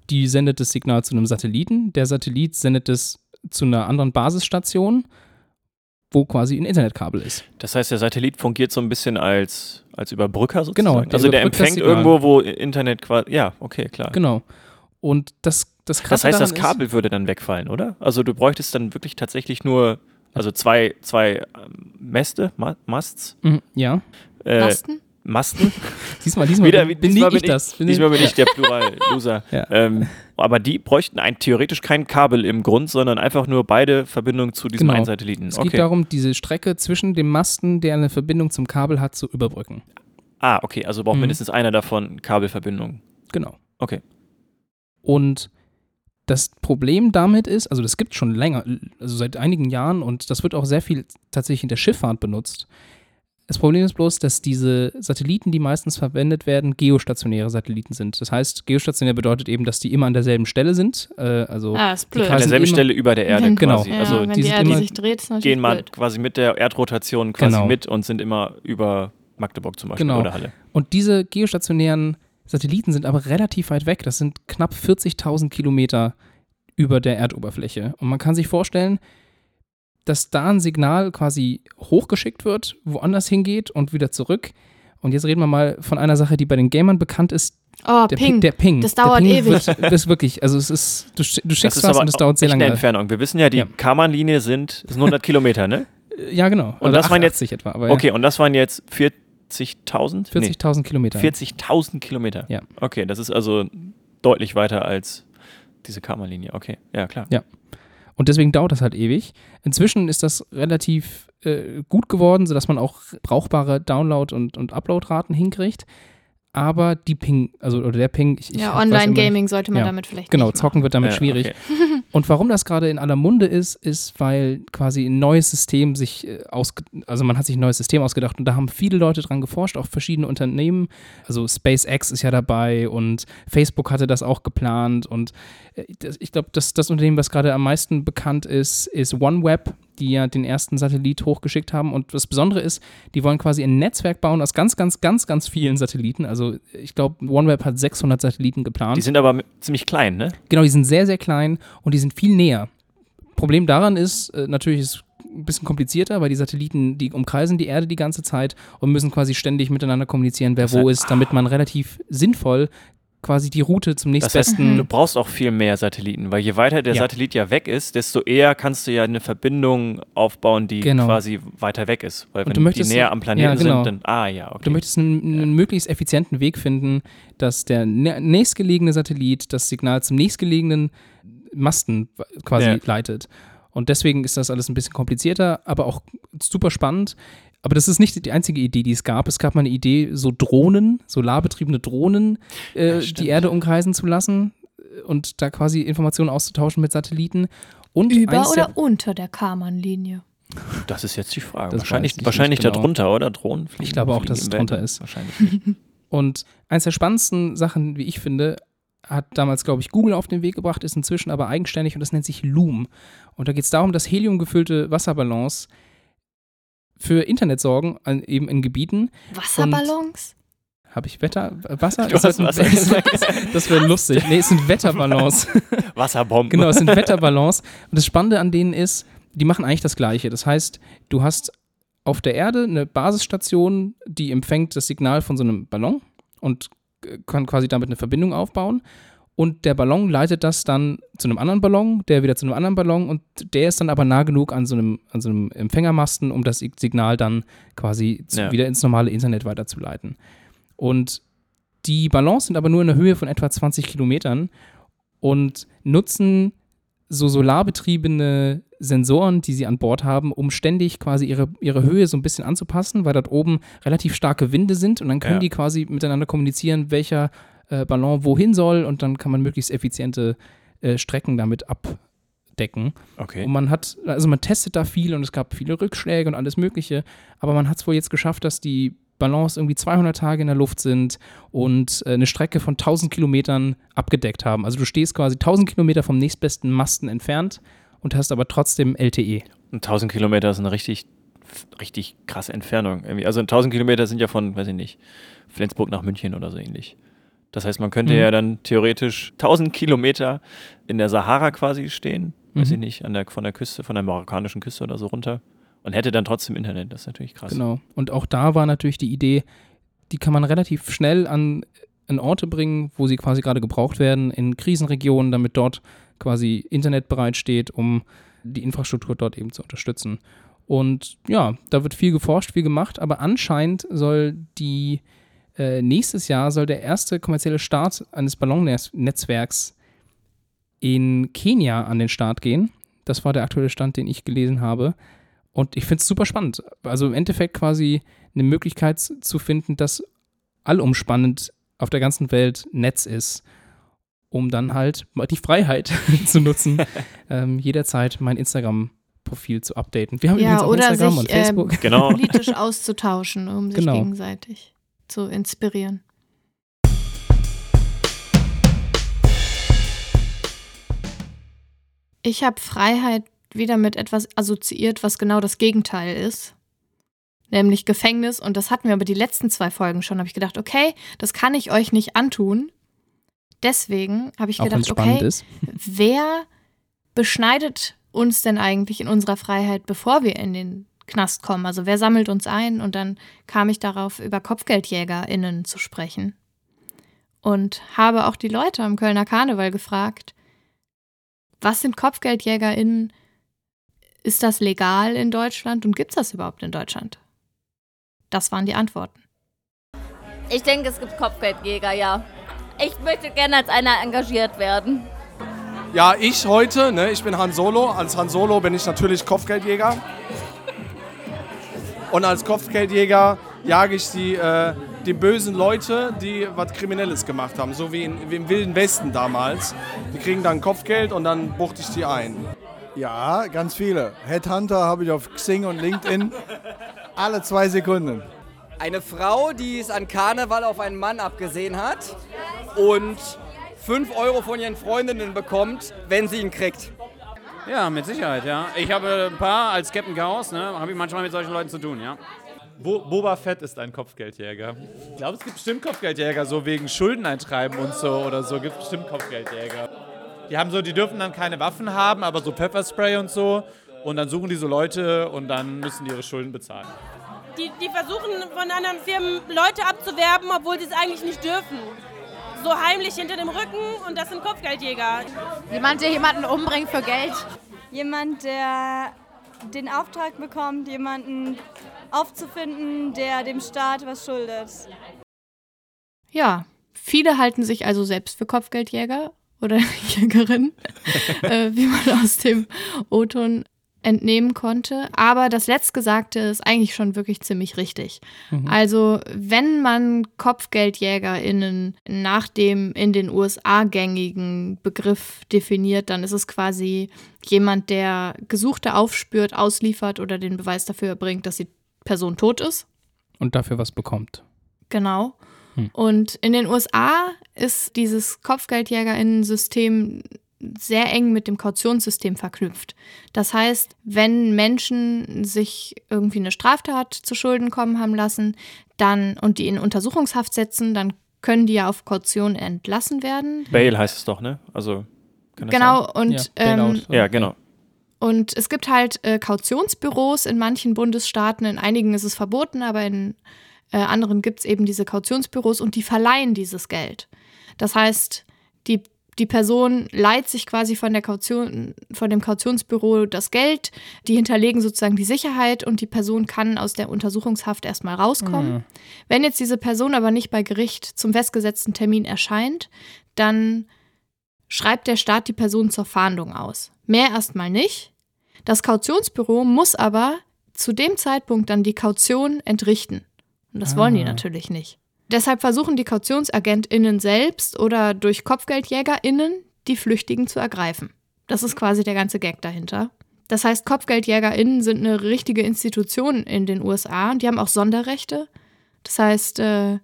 die sendet das Signal zu einem Satelliten. Der Satellit sendet es zu einer anderen Basisstation, wo quasi ein Internetkabel ist. Das heißt, der Satellit fungiert so ein bisschen als, als Überbrücker Genau, sozusagen. der also der empfängt irgendwo, wo Internet quasi. Ja, okay, klar. Genau. Und das, das Das Krasse heißt, das Kabel würde dann wegfallen, oder? Also du bräuchtest dann wirklich tatsächlich nur, also zwei, zwei ähm, Mäste, Ma Masts. Mhm, ja. Äh, Masten? Masten. (laughs) Diesmal, diesmal Wieder, bin, diesmal nicht bin ich das. Bin diesmal bin ich der (laughs) Plural-Loser. Ja. ähm, aber die bräuchten ein, theoretisch kein Kabel im Grund, sondern einfach nur beide Verbindungen zu diesem Genau. einen Satelliten. Es okay. geht darum, diese Strecke zwischen dem Masten, der eine Verbindung zum Kabel hat, zu überbrücken. ah, okay, also braucht Mhm. mindestens einer davon Kabelverbindung. Genau. Okay. Und das Problem damit ist, also das gibt es schon länger, also seit einigen Jahren und das wird auch sehr viel tatsächlich in der Schifffahrt benutzt. Das Problem ist bloß, dass diese Satelliten, die meistens verwendet werden, geostationäre Satelliten sind. Das heißt, geostationär bedeutet eben, dass die immer an derselben Stelle sind. Äh, also Ah, ist die blöd. An kreisen derselben Stelle über der Erde Wenn- Genau. quasi. Ja, also wenn die die Erde immer- sich dreht, ist natürlich gehen mal blöd. quasi mit der Erdrotation quasi Genau. mit und sind immer über Magdeburg zum Beispiel Genau. oder Halle. Und diese geostationären Satelliten sind aber relativ weit weg. Das sind knapp 40.000 Kilometer über der Erdoberfläche. Und man kann sich vorstellen, dass da ein Signal quasi hochgeschickt wird, woanders hingeht und wieder zurück. Und jetzt reden wir mal von einer Sache, die bei den Gamern bekannt ist. Oh, Der Ping. Der Ping. Das dauert Ping ewig. Wird, das ist wirklich, also es ist, du, du Das schickst ist was und es dauert sehr echt eine lange. Entfernung. Wir wissen ja, die Ja. Karman-Linie sind, sind 100 Kilometer, ne? (laughs) Ja, genau. Und Oder das waren jetzt 88 etwa. Aber Okay, und das waren jetzt 40.000? 40.000 Kilometer. Nee, 40.000 Kilometer. Ja. Okay, das ist also deutlich weiter als diese Karman-Linie. Okay, ja klar. Ja. Und deswegen dauert das halt ewig. Inzwischen ist das relativ äh, gut geworden, sodass man auch brauchbare Download- und, und Upload-Raten hinkriegt. Aber die Ping, also oder der Ping, ich, ich Ja, Online-Gaming sollte man ja, damit vielleicht Genau, nicht zocken wird damit Ja, schwierig. okay. (laughs) Und warum das gerade in aller Munde ist, ist, weil quasi ein neues System sich äh, ausge also man hat sich ein neues System ausgedacht und da haben viele Leute dran geforscht, auch verschiedene Unternehmen. Also SpaceX ist ja dabei und Facebook hatte das auch geplant und äh, ich glaube, das, das Unternehmen, was gerade am meisten bekannt ist, ist OneWeb, die ja den ersten Satellit hochgeschickt haben. Und das Besondere ist, die wollen quasi ein Netzwerk bauen aus ganz, ganz, ganz, ganz vielen Satelliten. Also ich glaube, OneWeb hat 600 Satelliten geplant. Die sind aber ziemlich klein, ne? Genau, die sind sehr, sehr klein und die sind viel näher. Problem daran ist, äh, natürlich ist es ein bisschen komplizierter, weil die Satelliten, die umkreisen die Erde die ganze Zeit und müssen quasi ständig miteinander kommunizieren, wer wo ist, damit man relativ sinnvoll quasi die Route zum Das heißt, nächstbesten. du brauchst auch viel mehr Satelliten, weil je weiter der Ja. Satellit ja weg ist, desto eher kannst du ja eine Verbindung aufbauen, die Genau. quasi weiter weg ist. Weil wenn du möchtest- die näher am Planeten ja, genau. sind, dann, ah ja, okay. Du möchtest einen, einen möglichst effizienten Weg finden, dass der nä- nächstgelegene Satellit das Signal zum nächstgelegenen Masten quasi Ja. leitet. Und deswegen ist das alles ein bisschen komplizierter, aber auch super spannend. Aber das ist nicht die einzige Idee, die es gab. Es gab mal eine Idee, so Drohnen, solarbetriebene Drohnen, äh, stimmt. die Erde umkreisen zu lassen und da quasi Informationen auszutauschen mit Satelliten. Und Über der- oder unter der Karman-Linie? das ist jetzt die Frage. Das wahrscheinlich wahrscheinlich genau. darunter, oder? Drohnen fliegen. Ich glaube auch, dass es drunter ist. Wahrscheinlich nicht. (laughs) Und eins der spannendsten Sachen, wie ich finde, hat damals, glaube ich, Google auf den Weg gebracht, ist inzwischen aber eigenständig und das nennt sich Loom. Und da geht es darum, dass heliumgefüllte Wasserballons für Internet sorgen, an, eben in Gebieten. Wasserballons? Habe ich Wetter? Wasser? Du Ist Wasser (laughs) gesagt. Das wäre lustig. Nee, es sind Wetterballons. (laughs) Wasserbomben. Genau, es sind Wetterballons. Und das Spannende an denen ist, die machen eigentlich das Gleiche. Das heißt, du hast auf der Erde eine Basisstation, die empfängt das Signal von so einem Ballon und äh, kann quasi damit eine Verbindung aufbauen. Und der Ballon leitet das dann zu einem anderen Ballon, der wieder zu einem anderen Ballon und der ist dann aber nah genug an so einem, an so einem Empfängermasten, um das Signal dann quasi zu, Ja. wieder ins normale Internet weiterzuleiten. Und die Ballons sind aber nur in einer Höhe von etwa 20 Kilometern und nutzen so solarbetriebene Sensoren, die sie an Bord haben, um ständig quasi ihre, ihre Höhe so ein bisschen anzupassen, weil dort oben relativ starke Winde sind und dann können Ja. die quasi miteinander kommunizieren, welcher äh, Ballon wohin soll und dann kann man möglichst effiziente äh, Strecken damit abdecken. Okay. Und man hat, also man testet da viel und es gab viele Rückschläge und alles Mögliche, aber man hat es wohl jetzt geschafft, dass die Ballons irgendwie 200 Tage in der Luft sind und äh, eine Strecke von 1000 Kilometern abgedeckt haben. Also du stehst quasi 1000 Kilometer vom nächstbesten Masten entfernt und hast aber trotzdem. LTE. Und 1000 Kilometer ist eine richtig, richtig krasse Entfernung. Irgendwie. Also 1000 Kilometer sind ja von, weiß ich nicht, Flensburg nach München oder so ähnlich. Das heißt, man könnte Mhm. ja dann theoretisch 1000 Kilometer in der Sahara quasi stehen, weiß Mhm. ich nicht, an der, von der Küste, von der marokkanischen Küste oder so runter und hätte dann trotzdem Internet. Das ist natürlich krass. Genau. Und auch da war natürlich die Idee, die kann man relativ schnell an, an Orte bringen, wo sie quasi gerade gebraucht werden, in Krisenregionen, damit dort quasi Internet bereitsteht, um die Infrastruktur dort eben zu unterstützen. Und ja, da wird viel geforscht, viel gemacht, aber anscheinend soll die äh, nächstes Jahr soll der erste kommerzielle Start eines Ballonnetzwerks in Kenia an den Start gehen. Das war der aktuelle Stand, den ich gelesen habe. Und ich finde es super spannend. Also im Endeffekt quasi eine Möglichkeit zu finden, dass allumspannend auf der ganzen Welt Netz ist, um dann halt die Freiheit (laughs) zu nutzen, (laughs) ähm, jederzeit mein Instagram-Profil zu updaten. Wir haben ja, übrigens auch oder Instagram sich und Facebook. Äh, Genau. politisch auszutauschen, um sich Genau. gegenseitig zu inspirieren. Ich habe Freiheit wieder mit etwas assoziiert, was genau das Gegenteil ist. Nämlich Gefängnis. Und das hatten wir aber die letzten zwei Folgen schon. Habe ich gedacht, okay, das kann ich euch nicht antun. Deswegen habe ich Auch gedacht, okay, ist. wer beschneidet uns denn eigentlich in unserer Freiheit, bevor wir in den Knast kommen? Also wer sammelt uns ein? Und dann kam ich darauf, über KopfgeldjägerInnen zu sprechen. Und habe auch die Leute am Kölner Karneval gefragt, was sind KopfgeldjägerInnen? Ist das legal in Deutschland und gibt es das überhaupt in Deutschland? Das waren die Antworten. Ich denke, es gibt Kopfgeldjäger, ja. Ich möchte gerne als einer engagiert werden. Ja, ich heute, ne, ich bin Han Solo. Als Han Solo bin ich natürlich Kopfgeldjäger. Und als Kopfgeldjäger jage ich die, äh, die bösen Leute, die was Kriminelles gemacht haben. So wie, in, wie im Wilden Westen damals. Die kriegen dann Kopfgeld und dann buchte ich die ein. Ja, ganz viele. Headhunter habe ich auf Xing und LinkedIn alle zwei Sekunden. Eine Frau, die es an Karneval auf einen Mann abgesehen hat und 5 Euro von ihren Freundinnen bekommt, wenn sie ihn kriegt. Ja, mit Sicherheit, ja. Ich habe ein paar als Captain Chaos, ne, habe ich manchmal mit solchen Leuten zu tun, ja. Bo Boba Fett ist ein Kopfgeldjäger. Ich glaube, es gibt bestimmt Kopfgeldjäger, so wegen Schulden eintreiben und so oder so, gibt es bestimmt Kopfgeldjäger. Die haben so, die dürfen dann keine Waffen haben, aber so Pfefferspray und so. Und dann suchen die so Leute und dann müssen die ihre Schulden bezahlen. Die, die versuchen von anderen Firmen Leute abzuwerben, obwohl sie es eigentlich nicht dürfen. So heimlich hinter dem Rücken und das sind Kopfgeldjäger. Jemand, der jemanden umbringt für Geld. Jemand, der den Auftrag bekommt, jemanden aufzufinden, der dem Staat was schuldet. Ja, viele halten sich also selbst für Kopfgeldjäger oder (laughs) Jägerin, (laughs) äh, wie man aus dem O-Ton entnehmen konnte. Aber das Letztgesagte ist eigentlich schon wirklich ziemlich richtig. Mhm. Also, wenn man KopfgeldjägerInnen nach dem in den USA gängigen Begriff definiert, dann ist es quasi jemand, der Gesuchte aufspürt, ausliefert oder den Beweis dafür erbringt, dass die Person tot ist. Und dafür was bekommt. Genau. Hm. Und in den USA ist dieses KopfgeldjägerInnen-System sehr eng mit dem Kautionssystem verknüpft. Das heißt, wenn Menschen sich irgendwie eine Straftat zu Schulden kommen haben lassen, dann und die in Untersuchungshaft setzen, dann können die ja auf Kaution entlassen werden. Bail heißt es doch, ne? Also Genau, sein? und ähm, ja, genau. und es gibt halt äh, Kautionsbüros in manchen Bundesstaaten, in einigen ist es verboten, aber in äh, anderen gibt es eben diese Kautionsbüros und die verleihen dieses Geld. Das heißt, die, die Person leiht sich quasi von, der Kaution, von dem Kautionsbüro das Geld, die hinterlegen sozusagen die Sicherheit und die Person kann aus der Untersuchungshaft erstmal rauskommen. Mhm. Wenn jetzt diese Person aber nicht bei Gericht zum festgesetzten Termin erscheint, dann schreibt der Staat die Person zur Fahndung aus. Mehr erstmal nicht. Das Kautionsbüro muss aber zu dem Zeitpunkt dann die Kaution entrichten. Und das wollen die Ah. natürlich nicht. Deshalb versuchen die KautionsagentInnen selbst oder durch KopfgeldjägerInnen die Flüchtigen zu ergreifen. Das ist quasi der ganze Gag dahinter. Das heißt, KopfgeldjägerInnen sind eine richtige Institution in den USA und die haben auch Sonderrechte. Das heißt, äh,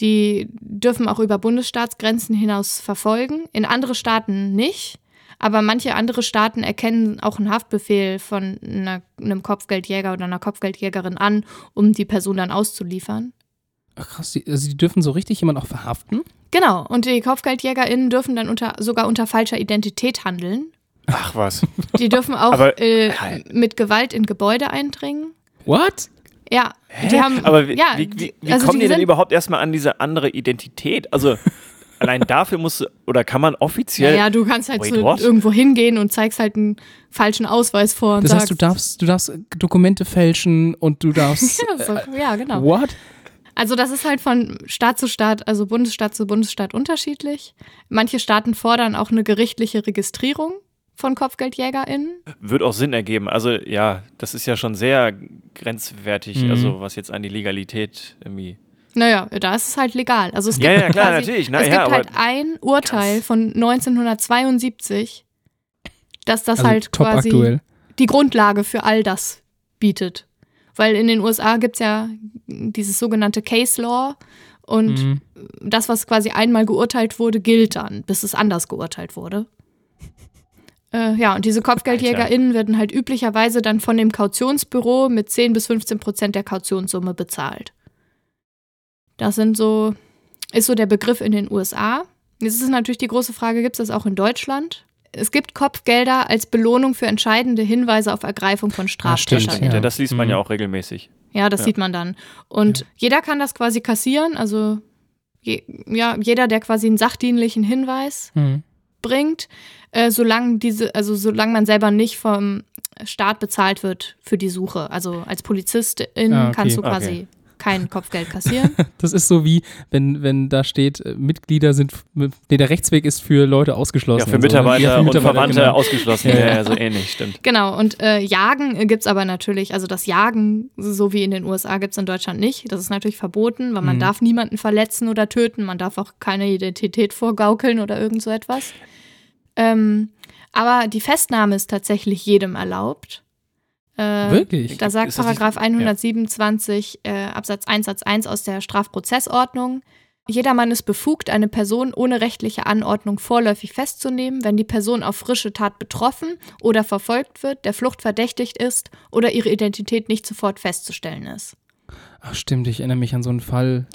die dürfen auch über Bundesstaatsgrenzen hinaus verfolgen. In andere Staaten nicht. Aber manche andere Staaten erkennen auch einen Haftbefehl von einer, einem Kopfgeldjäger oder einer Kopfgeldjägerin an, um die Person dann auszuliefern. Ach krass, die, also die dürfen so richtig jemanden auch verhaften? Genau, und die KopfgeldjägerInnen dürfen dann unter, sogar unter falscher Identität handeln. Ach was. Die dürfen auch Aber- äh, mit Gewalt in Gebäude eindringen. What? Ja, die haben. Aber wie, ja, wie, wie, wie also kommen die denn sind- überhaupt erstmal an diese andere Identität? Also (laughs) allein dafür musst du, oder kann man offiziell. Ja, du kannst halt Wait, so what? irgendwo hingehen und zeigst halt einen falschen Ausweis vor und Das heißt, sagst. du darfst, du darfst Dokumente fälschen und du darfst. (laughs) ja, so, ja, genau. What? Also das ist halt von Staat zu Staat, also Bundesstaat zu Bundesstaat unterschiedlich. Manche Staaten fordern auch eine gerichtliche Registrierung von KopfgeldjägerInnen. Wird auch Sinn ergeben. Also ja, das ist ja schon sehr grenzwertig, Mhm. also was jetzt an die Legalität irgendwie. Naja, da ist es halt legal. Also es gibt Ja, ja, klar, quasi, natürlich. Na es ja, gibt halt ein Urteil von 1972, dass das Also halt quasi aktuell. die Grundlage für all das bietet. Weil in den USA gibt es ja dieses sogenannte Case Law und Mhm. das, was quasi einmal geurteilt wurde, gilt dann, bis es anders geurteilt wurde. (laughs) Äh, ja, und diese KopfgeldjägerInnen werden halt üblicherweise dann von dem Kautionsbüro mit 10 bis 15 Prozent der Kautionssumme bezahlt. Das sind so, ist so der Begriff in den USA. Jetzt ist natürlich die große Frage, gibt es das auch in Deutschland? Es gibt Kopfgelder als Belohnung für entscheidende Hinweise auf Ergreifung von Straftätern. Ja, das liest man ja auch regelmäßig. Ja, das Ja. sieht man dann. Und jeder kann das quasi kassieren. Also je, ja, jeder, der quasi einen sachdienlichen Hinweis Mhm. bringt, äh, solange diese, also solange man selber nicht vom Staat bezahlt wird für die Suche. Also als Polizistin Ah, okay. kannst du quasi Okay. Kein Kopfgeld kassieren. (laughs) Das ist so wie, wenn, wenn da steht, äh, Mitglieder sind, nee, der Rechtsweg ist für Leute ausgeschlossen. Ja, für und so. Mitarbeiter Ja, für und Mitarbeiter, Verwandte genau. ausgeschlossen. Ja, ja, so ähnlich, stimmt. Genau, und äh, Jagen gibt es aber natürlich, also das Jagen, so wie in den USA, gibt es in Deutschland nicht. Das ist natürlich verboten, weil man Mhm. darf niemanden verletzen oder töten, man darf auch keine Identität vorgaukeln oder irgend so etwas. Ähm, aber die Festnahme ist tatsächlich jedem erlaubt. Äh, Wirklich? Da sagt Paragraph 127 äh, Absatz 1 Satz 1 aus der Strafprozessordnung. Jedermann ist befugt, eine Person ohne rechtliche Anordnung vorläufig festzunehmen, wenn die Person auf frische Tat betroffen oder verfolgt wird, der Flucht verdächtigt ist oder ihre Identität nicht sofort festzustellen ist. Ach stimmt, ich erinnere mich an so einen Fall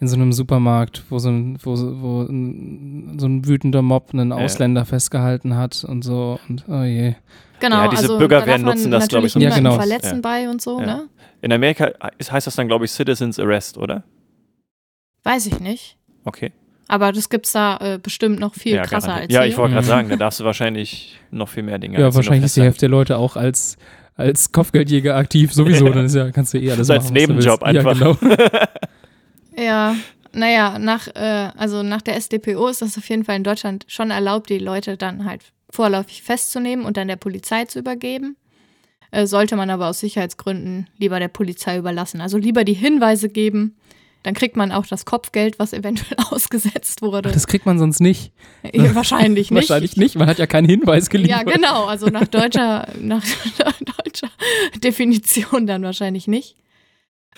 in so einem Supermarkt, wo so ein, wo, wo ein, so ein wütender Mob einen Ja. Ausländer festgehalten hat und so und oh je. Genau, Ja, diese also Bürger da nutzen das, glaube ich, so ein Ja, genau. verletzen Ja. bei und so, Ja. ne? In Amerika heißt das dann, glaube ich, Citizens Arrest, oder? Weiß ich nicht. Okay. Aber das gibt's da äh, bestimmt noch viel ja, krasser als Ja, hier. ich wollte gerade Mhm. sagen, da darfst du wahrscheinlich noch viel mehr Dinge. Ja, als wahrscheinlich ist die. Hälfte der Leute auch als, als Kopfgeldjäger aktiv sowieso, (laughs) dann ist ja, kannst du eh alles So als machen. was du Nebenjob einfach. Ja, genau. (laughs) Ja, naja, nach, äh, also nach der SDPO ist das auf jeden Fall in Deutschland schon erlaubt, die Leute dann halt vorläufig festzunehmen und dann der Polizei zu übergeben. Äh, sollte man aber aus Sicherheitsgründen lieber der Polizei überlassen. Also lieber die Hinweise geben, dann kriegt man auch das Kopfgeld, was eventuell (laughs) ausgesetzt wurde. Das kriegt man sonst nicht. Ja, wahrscheinlich (laughs) nicht. Wahrscheinlich nicht, man hat ja keinen Hinweis geliefert. Ja, genau, also nach deutscher, (laughs) nach deutscher Definition dann wahrscheinlich nicht.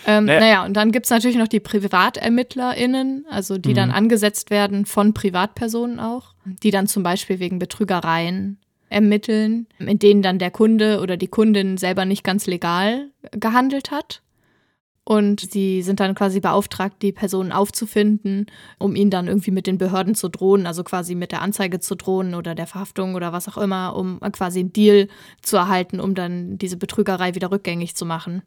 Ähm, Naja. naja, und dann gibt es natürlich noch die PrivatermittlerInnen, also die dann Mhm. angesetzt werden von Privatpersonen auch, die dann zum Beispiel wegen Betrügereien ermitteln, in denen dann der Kunde oder die Kundin selber nicht ganz legal gehandelt hat. Und sie sind dann quasi beauftragt, die Personen aufzufinden, um ihnen dann irgendwie mit den Behörden zu drohen, also quasi mit der Anzeige zu drohen oder der Verhaftung oder was auch immer, um quasi einen Deal zu erhalten, um dann diese Betrügerei wieder rückgängig zu machen.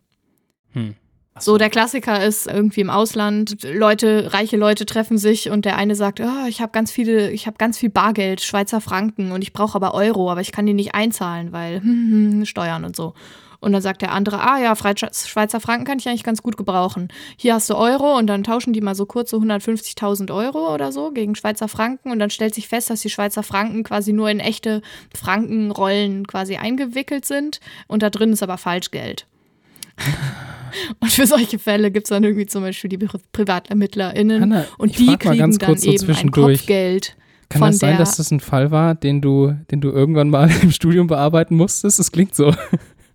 Hm. So, der Klassiker ist irgendwie im Ausland, Leute, reiche Leute treffen sich und der eine sagt, oh, ich habe ganz viele, ich habe ganz viel Bargeld, Schweizer Franken und ich brauche aber Euro, aber ich kann die nicht einzahlen, weil hm, hm, Steuern und so. Und dann sagt der andere, ah ja, Schweizer Franken kann ich eigentlich ganz gut gebrauchen. Hier hast du Euro und dann tauschen die mal so kurz so 150.000 Euro oder so gegen Schweizer Franken und dann stellt sich fest, dass die Schweizer Franken quasi nur in echte Frankenrollen quasi eingewickelt sind und da drin ist aber Falschgeld. (laughs) (laughs) Und für solche Fälle gibt es dann irgendwie zum Beispiel die Pri- PrivatermittlerInnen Hanna, und die kriegen ganz dann kurz so eben ein. Kopfgeld Kann von das sein, der dass das ein Fall war, den du, den du irgendwann mal (laughs) im Studium bearbeiten musstest? Das klingt so.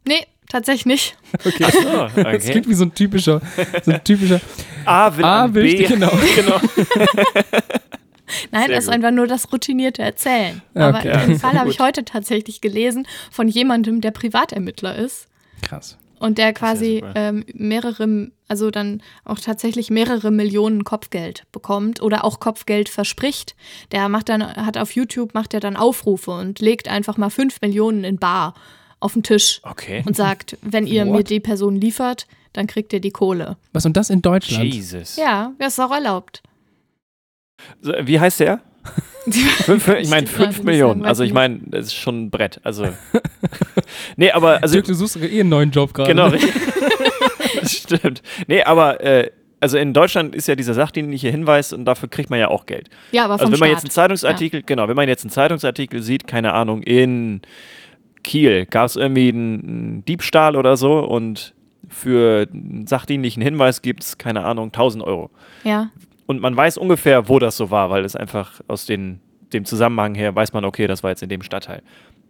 Nee, tatsächlich nicht. Okay. (laughs) Ach so, Das okay. klingt wie so ein typischer, so ein typischer A will an will, B. genau. genau. Nein, Sehr das ist einfach nur das routinierte Erzählen. Ja, Aber okay. den Fall habe ich heute tatsächlich gelesen von jemandem, der Privatermittler ist Krass. Und der quasi ähm, mehrere also dann auch tatsächlich mehrere Millionen Kopfgeld bekommt oder auch Kopfgeld verspricht. Der macht dann, hat auf YouTube, macht er dann Aufrufe und legt einfach mal fünf Millionen in Bar auf den Tisch Okay. und sagt, wenn ihr mir What? die Person liefert, dann kriegt ihr die Kohle. Was und das in Deutschland? Jesus. Ja, das ist auch erlaubt. So, Wie heißt der? Fünf, ich meine, Steht gerade fünf nicht Millionen. sagen, weiß Also ich meine, das ist schon ein Brett. Also. (laughs) nee, aber. Also, Dirk, du suchst eh einen neuen Job gerade. Genau, richtig. das (laughs) (laughs) stimmt. Nee, aber äh, also in Deutschland ist ja dieser sachdienliche Hinweis und dafür kriegt man ja auch Geld. Ja, aber Also vom wenn man jetzt einen Zeitungsartikel, genau, wenn man jetzt einen Zeitungsartikel sieht, keine Ahnung, in Kiel gab es irgendwie einen, einen Diebstahl oder so und für einen sachdienlichen Hinweis gibt es, keine Ahnung, 1000 Euro. Ja. Und man weiß ungefähr, wo das so war, weil es einfach aus den, dem Zusammenhang her weiß man, okay, das war jetzt in dem Stadtteil.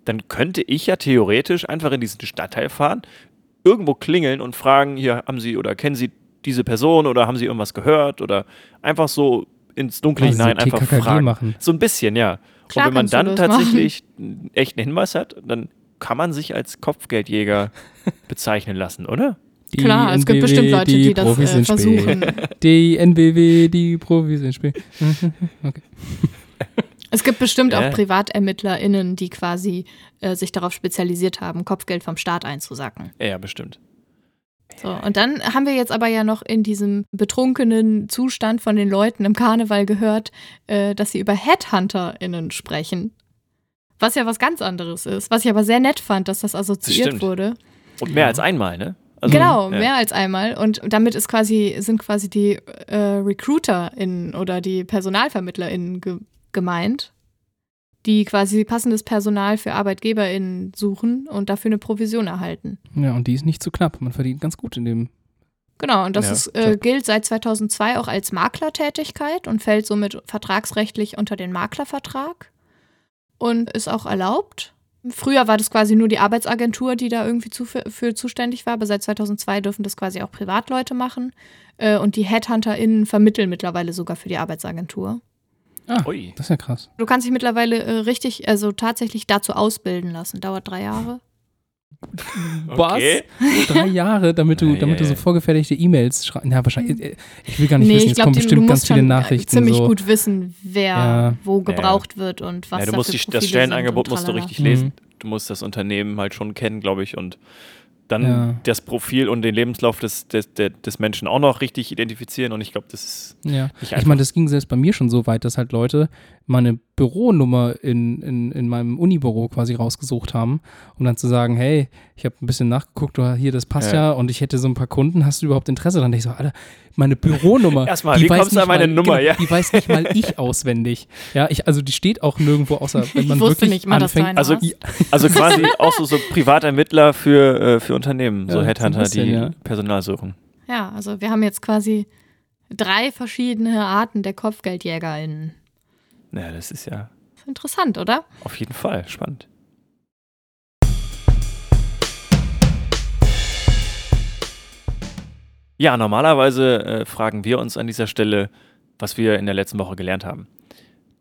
Dann könnte ich ja theoretisch einfach in diesen Stadtteil fahren, irgendwo klingeln und fragen, hier haben Sie oder kennen Sie diese Person oder haben Sie irgendwas gehört oder einfach so ins Dunkle Also so hinein einfach TKKG fragen. machen. So ein bisschen, ja. Klar und wenn man dann tatsächlich einen echten Hinweis hat, dann kann man sich als Kopfgeldjäger bezeichnen lassen, oder? Die Klar, es gibt bestimmt Leute, die das, Profis äh, sind spät. versuchen. (laughs) Die NBW, die Profis sind spät. (laughs) okay. Es gibt bestimmt Ja. auch PrivatermittlerInnen, die quasi äh, sich darauf spezialisiert haben, Kopfgeld vom Staat einzusacken. Ja, bestimmt. So, und dann haben wir jetzt aber ja noch in diesem betrunkenen Zustand von den Leuten im Karneval gehört, äh, dass sie über HeadhunterInnen sprechen. Was ja was ganz anderes ist. Was ich aber sehr nett fand, dass das assoziiert stimmt. wurde. Und mehr als einmal, ne? Also, genau, ja. mehr als einmal. Und damit ist quasi, sind quasi die äh, RecruiterInnen oder die PersonalvermittlerInnen ge gemeint, die quasi passendes Personal für ArbeitgeberInnen suchen und dafür eine Provision erhalten. Ja, und die ist nicht zu knapp. Man verdient ganz gut in dem. Genau, und das Ja, ist, äh, gilt seit 2002 auch als Maklertätigkeit und fällt somit vertragsrechtlich unter den Maklervertrag und ist auch erlaubt. Früher war das quasi nur die Arbeitsagentur, die da irgendwie zu, für zuständig war, aber seit 2002 dürfen das quasi auch Privatleute machen. Äh, und die HeadhunterInnen vermitteln mittlerweile sogar für die Arbeitsagentur. Ah, Ui. das ist ja krass. Du kannst dich mittlerweile äh, richtig, also tatsächlich dazu ausbilden lassen. Dauert drei Jahre. Okay. Was? Drei Jahre, damit du, Ja, damit du ja, so ja. vorgefertigte E-Mails schreibst. Ja, wahrscheinlich. äh, Ich will gar nicht nee, wissen, ich jetzt kommen du bestimmt musst ganz viele schon Nachrichten. ziemlich so. gut wissen, wer Ja. wo Ja. gebraucht wird und was ja, du musst die, das Profile Stellenangebot musst du richtig lesen. Du musst das Unternehmen halt schon kennen, glaube ich, und dann Ja. das Profil und den Lebenslauf des, des, des, Menschen auch noch richtig identifizieren. Und ich glaube, das ist Ja, nicht ich meine, das ging selbst bei mir schon so weit, dass halt Leute meine Büronummer in, in, in meinem Unibüro quasi rausgesucht haben, um dann zu sagen, hey, ich habe ein bisschen nachgeguckt, du, hier, das passt ja. Ja. und ich hätte so ein paar Kunden, hast du überhaupt Interesse? Dann dachte ich so, Alter, meine Büronummer, (laughs) Erstmal, die wie weiß kommst du an nicht meine mal, Nummer, genau, ja? die weiß nicht mal ich auswendig. Ja, ich, also die steht auch nirgendwo, außer (laughs) wenn man Ich wusste wirklich nicht mal, anfängt. Also, also quasi (laughs) auch so, so Privatermittler für, äh, für Unternehmen, Ja, so Headhunter, bisschen, die ja. Personal suchen. Ja, also wir haben jetzt quasi drei verschiedene Arten der KopfgeldjägerInnen. Ja, das ist ja interessant, oder? auf jeden Fall spannend. Ja, normalerweise äh, fragen wir uns an dieser Stelle, was wir in der letzten Woche gelernt haben.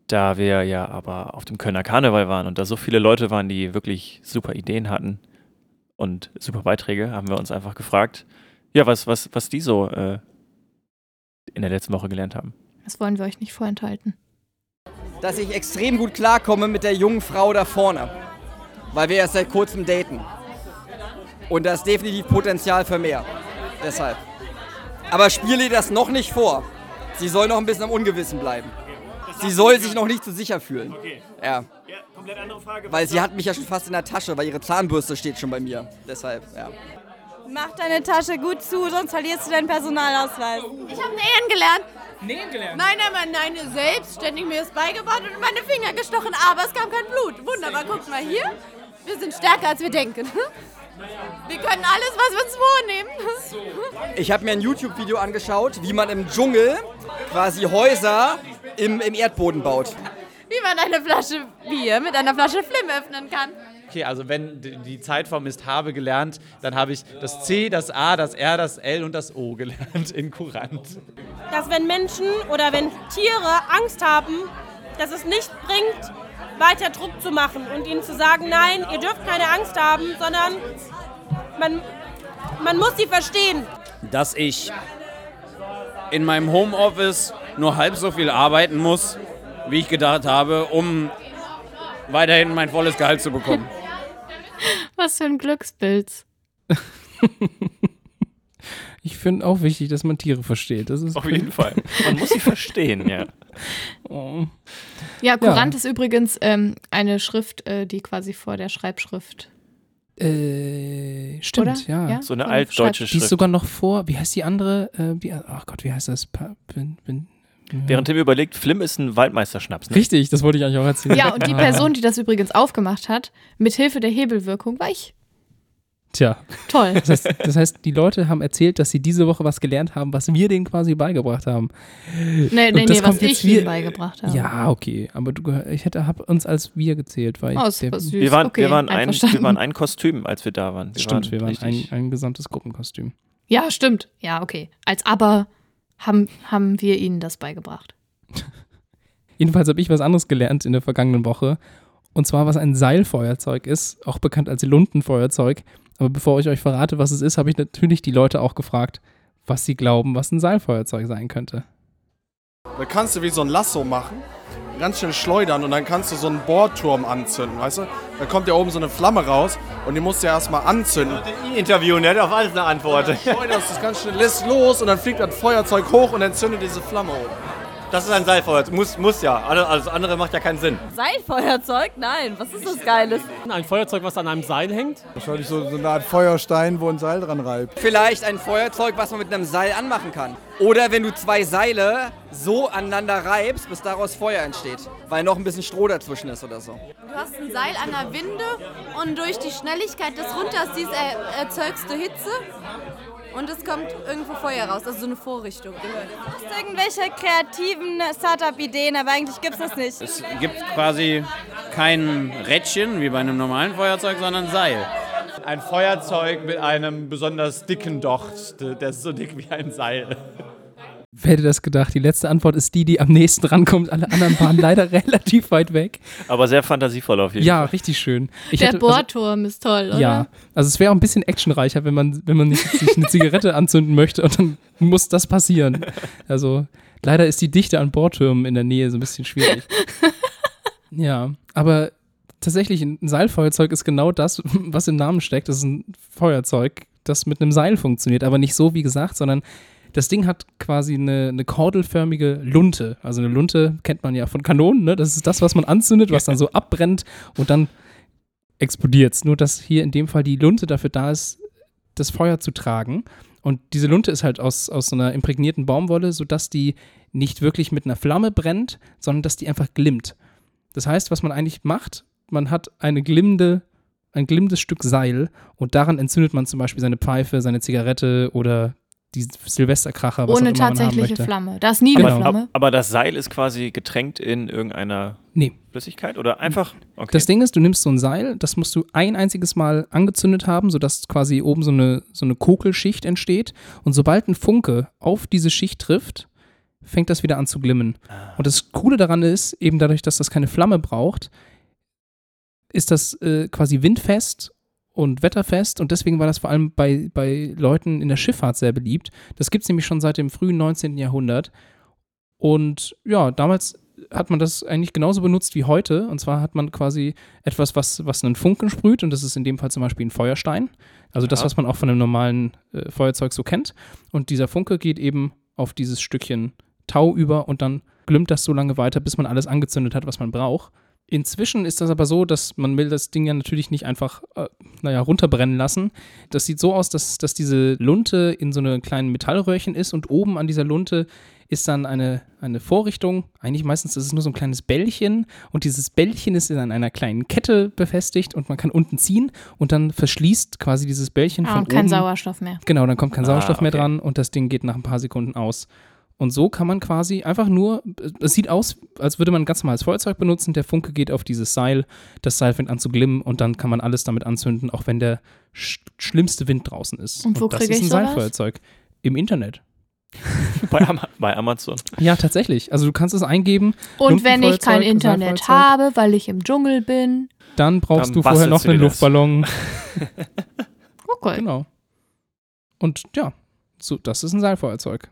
Da wir ja aber auf dem Kölner Karneval waren und da so viele Leute waren, die wirklich super Ideen hatten und super Beiträge, haben wir uns einfach gefragt, ja, was, was, was die so äh, in der letzten Woche gelernt haben. Das wollen wir euch nicht vorenthalten. Dass ich extrem gut klarkomme mit der jungen Frau da vorne. Weil wir erst seit kurzem daten. Und da ist definitiv Potenzial für mehr. Deshalb. Aber spiele ihr das noch nicht vor. Sie soll noch ein bisschen am Ungewissen bleiben. Sie soll sich noch nicht zu sicher fühlen. Ja. komplett andere Frage. Weil sie hat mich ja schon fast in der Tasche, weil ihre Zahnbürste steht schon bei mir. Deshalb, ja. Mach deine Tasche gut zu, sonst verlierst du deinen Personalausweis. Ich habe nähen gelernt. Nähen gelernt? Nein, nein, nein, nein, selbstständig mir ist beigebracht und in meine Finger gestochen, aber es kam kein Blut. Wunderbar, guck mal hier. Wir sind stärker, als wir denken. Wir können alles, was wir uns vornehmen. Ich habe mir ein YouTube-Video angeschaut, wie man im Dschungel quasi Häuser im, im Erdboden baut. Wie man eine Flasche Bier mit einer Flasche Flim öffnen kann. Okay, also wenn die die Zeitform ist habe gelernt, dann habe ich das C, das A, das R, das L und das O gelernt in Kurant. dass wenn Menschen oder wenn Tiere Angst haben, dass es nicht bringt, weiter Druck zu machen und ihnen zu sagen, nein, ihr dürft keine Angst haben, sondern man, man muss sie verstehen. dass ich in meinem Homeoffice nur halb so viel arbeiten muss, wie ich gedacht habe, um weiterhin mein volles Gehalt zu bekommen. (laughs) Was für ein Glückspilz. (laughs) Ich finde auch wichtig, dass man Tiere versteht. Das ist Auf jeden Fall. Man muss sie verstehen, ja. (laughs) Oh. Ja, Kurant ist übrigens ähm, eine Schrift, äh, die quasi vor der Schreibschrift. Äh, stimmt, ja. Ja? So eine altdeutsche Die ist Schrift. sogar noch vor, wie heißt die andere? Äh, wie, ach Gott, wie heißt das? Pa, bin, bin, Während Tim überlegt, Flim ist ein Waldmeisterschnaps. Ne? Richtig, das wollte ich eigentlich auch erzählen. Ja, und die (laughs) Person, die das übrigens aufgemacht hat, mit Hilfe der Hebelwirkung, war ich. Tja. Toll. Das heißt, das heißt, die Leute haben erzählt, dass sie diese Woche was gelernt haben, was wir denen quasi beigebracht haben. Nee, nee, nee, was ich ihnen wir- beigebracht habe. Ja, okay. Aber du, gehör- ich hätte hab uns als wir gezählt, weil Oh, süß. Wir waren, Okay, wir, waren ein, wir waren ein Kostüm, als wir da waren. Wir Stimmt, wir waren ein, ein gesamtes Gruppenkostüm. Ja, stimmt. Ja, okay. Als Aber haben, haben wir ihnen das beigebracht. (laughs) Jedenfalls habe ich was anderes gelernt in der vergangenen Woche. Und zwar, was ein Seilfeuerzeug ist, auch bekannt als Luntenfeuerzeug. Aber bevor ich euch verrate, was es ist, habe ich natürlich die Leute auch gefragt, was sie glauben, was ein Seilfeuerzeug sein könnte. Da kannst du wie so ein Lasso machen, ganz schön schleudern und dann kannst du so einen Bohrturm anzünden, weißt du? Da kommt ja oben so eine Flamme raus und die musst du ja erstmal anzünden. Interviewen, der hat auf alles eine Antwort. Ja, schleuderst das ganz schnell, lässt los und dann fliegt das Feuerzeug hoch und entzündet diese Flamme oben. Das ist ein Seilfeuer. Muss, muss ja. Alles andere macht ja keinen Sinn. Seilfeuerzeug? Nein, was ist das Geiles? Ein Feuerzeug, was an einem Seil hängt? Wahrscheinlich so, so eine Art Feuerstein, wo ein Seil dran reibt. Vielleicht ein Feuerzeug, was man mit einem Seil anmachen kann. Oder wenn du zwei Seile so aneinander reibst, bis daraus Feuer entsteht. Weil noch ein bisschen Stroh dazwischen ist oder so. Du hast ein Seil an der Winde und durch die Schnelligkeit des Runterziehs er erzeugst du Hitze und es kommt irgendwo Feuer raus, also so eine Vorrichtung. Du hast irgendwelche kreativen Startup-Ideen, aber eigentlich gibt es das nicht. Es gibt quasi kein Rädchen wie bei einem normalen Feuerzeug, sondern ein Seil. Ein Feuerzeug mit einem besonders dicken Docht. Der ist so dick wie ein Seil. Wer hätte das gedacht? Die letzte Antwort ist die, die am nächsten rankommt. Alle anderen waren leider (laughs) relativ weit weg. Aber sehr fantasievoll auf jeden Ja, Fall. richtig schön. Ich Der hätte- also- Bohrturm ist toll, oder? Ja, also es wäre auch ein bisschen actionreicher, wenn man, wenn man nicht sich eine Zigarette anzünden möchte und dann muss das passieren. Also leider ist die Dichte an Bohrtürmen in der Nähe so ein bisschen schwierig. (laughs) ja, aber tatsächlich ein Seilfeuerzeug ist genau das, was im Namen steckt. Das ist ein Feuerzeug, das mit einem Seil funktioniert, aber nicht so wie gesagt, sondern das Ding hat quasi eine, eine kordelförmige Lunte. Also eine Lunte kennt man ja von Kanonen, ne? Das ist das, was man anzündet, was dann so abbrennt und dann explodiert Nur, dass hier in dem Fall die Lunte dafür da ist, das Feuer zu tragen. Und diese Lunte ist halt aus, aus so einer imprägnierten Baumwolle, sodass die nicht wirklich mit einer Flamme brennt, sondern dass die einfach glimmt. Das heißt, was man eigentlich macht, man hat eine glimmende, ein glimmendes Stück Seil und daran entzündet man zum Beispiel seine Pfeife, seine Zigarette oder die Silvesterkracher, was Ohne auch immer man haben tatsächliche. Flamme. Da ist nie Genau. eine Flamme. Aber das Seil ist quasi getränkt in irgendeiner Nee. Flüssigkeit oder einfach? Okay. Das Ding ist, du nimmst so ein Seil, das musst du ein einziges Mal angezündet haben, sodass quasi oben so eine, so eine Kokelschicht entsteht. Und sobald ein Funke auf diese Schicht trifft, fängt das wieder an zu glimmen. Und das Coole daran ist, eben dadurch, dass das keine Flamme braucht, ist das äh, quasi windfest und wetterfest und deswegen war das vor allem bei, bei Leuten in der Schifffahrt sehr beliebt. Das gibt es nämlich schon seit dem frühen 19. Jahrhundert. Und ja, damals hat man das eigentlich genauso benutzt wie heute. Und zwar hat man quasi etwas, was, was einen Funken sprüht und das ist in dem Fall zum Beispiel ein Feuerstein. Also das, Ja. was man auch von einem normalen äh, Feuerzeug so kennt. Und dieser Funke geht eben auf dieses Stückchen Tau über und dann glümmt das so lange weiter, bis man alles angezündet hat, was man braucht. Inzwischen ist das aber so, dass man will das Ding ja natürlich nicht einfach, äh, naja, runterbrennen lassen. Das sieht so aus, dass, dass diese Lunte in so einem kleinen Metallröhrchen ist und oben an dieser Lunte ist dann eine, eine Vorrichtung. Eigentlich meistens ist es nur so ein kleines Bällchen und dieses Bällchen ist in einer kleinen Kette befestigt und man kann unten ziehen und dann verschließt quasi dieses Bällchen Ah, von und kein oben. Sauerstoff mehr. Genau, dann kommt kein Ah, Sauerstoff mehr okay. dran und das Ding geht nach ein paar Sekunden aus. Und so kann man quasi einfach nur, es sieht aus, als würde man ein ganz normales Feuerzeug benutzen, der Funke geht auf dieses Seil, das Seil fängt an zu glimmen und dann kann man alles damit anzünden, auch wenn der sch schlimmste Wind draußen ist. Und wo das kriege ist ein ich sowas? Seilfeuerzeug. Im Internet. (laughs) bei, Ama bei Amazon. Ja, tatsächlich. Also du kannst es eingeben. Und wenn ich kein Internet habe, weil ich im Dschungel bin. Dann brauchst Dann du vorher noch einen. Luftballon. (laughs) Okay. Genau. Und ja, So, das ist ein Seilfeuerzeug.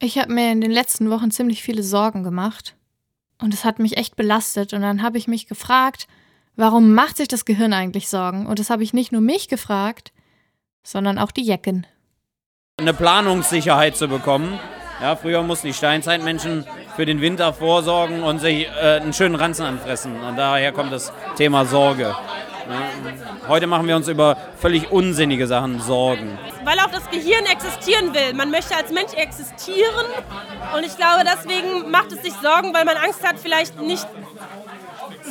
Ich habe mir in den letzten Wochen ziemlich viele Sorgen gemacht. Und es hat mich echt belastet. Und dann habe ich mich gefragt, warum macht sich das Gehirn eigentlich Sorgen? Und das habe ich nicht nur mich gefragt, sondern auch die Jecken. Eine Planungssicherheit zu bekommen. Ja, früher mussten die Steinzeitmenschen für den Winter vorsorgen und sich äh, einen schönen Ranzen anfressen. Und daher kommt das Thema Sorge. Ja, heute machen wir uns über völlig unsinnige Sachen Sorgen. Weil auch das Gehirn existieren will. Man möchte als Mensch existieren und ich glaube, deswegen macht es sich Sorgen, weil man Angst hat, vielleicht nicht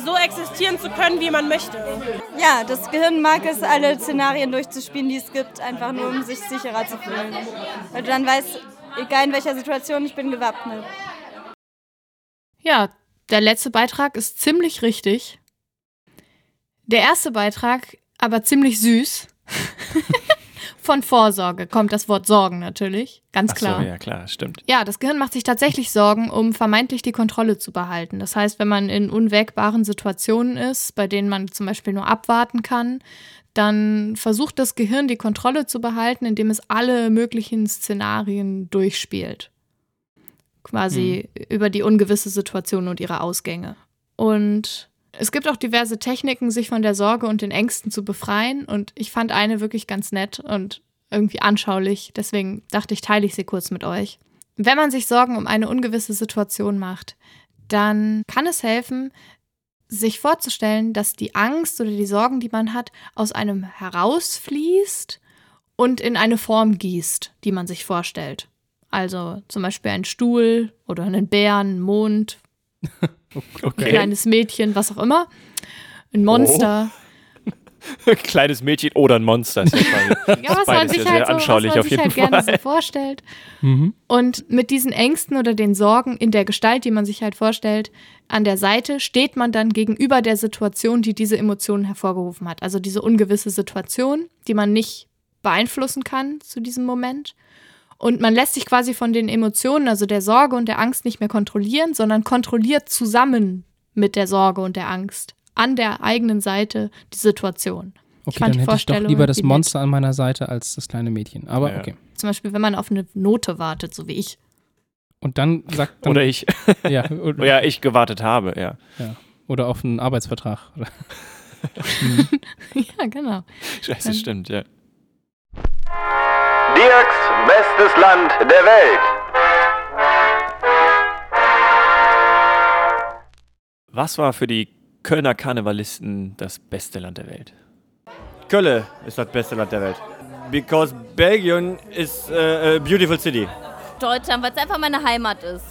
so existieren zu können, wie man möchte. Ja, das Gehirn mag es, alle Szenarien durchzuspielen, die es gibt, einfach nur um sich sicherer zu fühlen. Weil du dann weißt, egal in welcher Situation, ich bin gewappnet. Ja, der letzte Beitrag ist ziemlich richtig. Der erste Beitrag aber ziemlich süß. (laughs) Von Vorsorge kommt das Wort Sorgen natürlich, ganz Ach klar. So, ja, klar, stimmt. Ja, das Gehirn macht sich tatsächlich Sorgen, um vermeintlich die Kontrolle zu behalten. Das heißt, wenn man in unwägbaren Situationen ist, bei denen man zum Beispiel nur abwarten kann, dann versucht das Gehirn die Kontrolle zu behalten, indem es alle möglichen Szenarien durchspielt. Quasi über die ungewisse Situation und ihre Ausgänge. Und es gibt auch diverse Techniken, sich von der Sorge und den Ängsten zu befreien. Und ich fand eine wirklich ganz nett und irgendwie anschaulich. Deswegen dachte ich, teile ich sie kurz mit euch. Wenn man sich Sorgen um eine ungewisse Situation macht, dann kann es helfen, sich vorzustellen, dass die Angst oder die Sorgen, die man hat, aus einem herausfließt und in eine Form gießt, die man sich vorstellt. Also zum Beispiel ein Stuhl oder einen Bären, einen Mond, (laughs) ein kleines Mädchen, was auch immer. Ein Monster. (laughs) Ein kleines Mädchen oder ein Monster. Ist ja, (laughs) Ja, was man sich ja halt, sehr so, was anschaulich man auf sich jeden halt gerne Fall. so vorstellt. Mhm. Und mit diesen Ängsten oder den Sorgen in der Gestalt, die man sich halt vorstellt, an der Seite steht man dann gegenüber der Situation, die diese Emotionen hervorgerufen hat. Also diese ungewisse Situation, die man nicht beeinflussen kann zu diesem Moment. Und man lässt sich quasi von den Emotionen, also der Sorge und der Angst nicht mehr kontrollieren, sondern kontrolliert zusammen mit der Sorge und der Angst an der eigenen Seite die Situation. Okay, dann hätte ich doch lieber das Monster an meiner Seite als das kleine Mädchen. Aber Ja. okay. Zum Beispiel, wenn man auf eine Note wartet, so wie ich. Und dann sagt dann, Oder ich. (laughs) Ja, (laughs) oder, ja, ich gewartet habe, ja. ja. Oder auf einen Arbeitsvertrag. (laughs) Ja, genau. Scheiße, stimmt, ja. Bestes Land der Welt. Was war für die Kölner Karnevalisten das beste Land der Welt? Köln ist das beste Land der Welt. Because Belgium is a beautiful city. Deutschland, weil es einfach meine Heimat ist.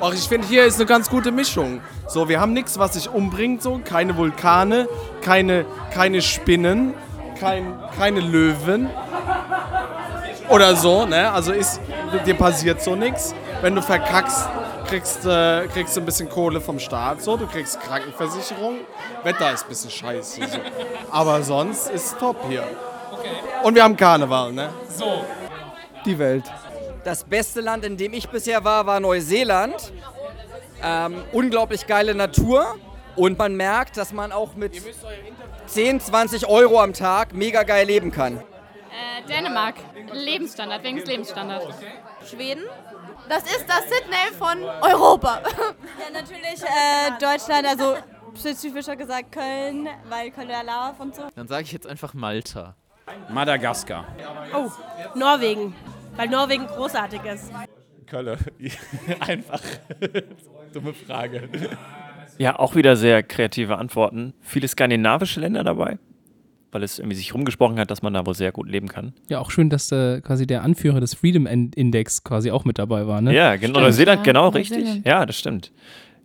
Ach, ich finde, hier ist eine ganz gute Mischung. So, wir haben nichts, was sich umbringt, so. Keine Vulkane, keine, keine Spinnen, kein, keine Löwen. Oder so, ne? Also ist, dir passiert so nichts. Wenn du verkackst, kriegst, äh, kriegst du ein bisschen Kohle vom Staat, so. Du kriegst Krankenversicherung. Wetter ist ein bisschen scheiße, so. Aber sonst ist top hier. Und wir haben Karneval, ne? So. Die Welt. Das beste Land, in dem ich bisher war, war Neuseeland. Ähm, unglaublich geile Natur. Und man merkt, dass man auch mit 10, 20 Euro am Tag mega geil leben kann. Äh, Dänemark. Lebensstandard, wegen des Lebensstandards. Schweden? Das ist das Sydney von Europa. (laughs) Ja, natürlich äh, Deutschland, also spezifischer gesagt Köln, weil Köln der Lava und so. Dann sage ich jetzt einfach Malta. Madagaskar. Oh, Norwegen. Weil Norwegen großartig ist. Kölle. (laughs) Einfach. (laughs) Dumme Frage. Ja, auch wieder sehr kreative Antworten. Viele skandinavische Länder dabei, weil es irgendwie sich rumgesprochen hat, dass man da wohl sehr gut leben kann. Ja, auch schön, dass äh, quasi der Anführer des Freedom Index quasi auch mit dabei war, ne? Ja, genau. Stimmt. Neuseeland, genau, richtig. Ja, das stimmt.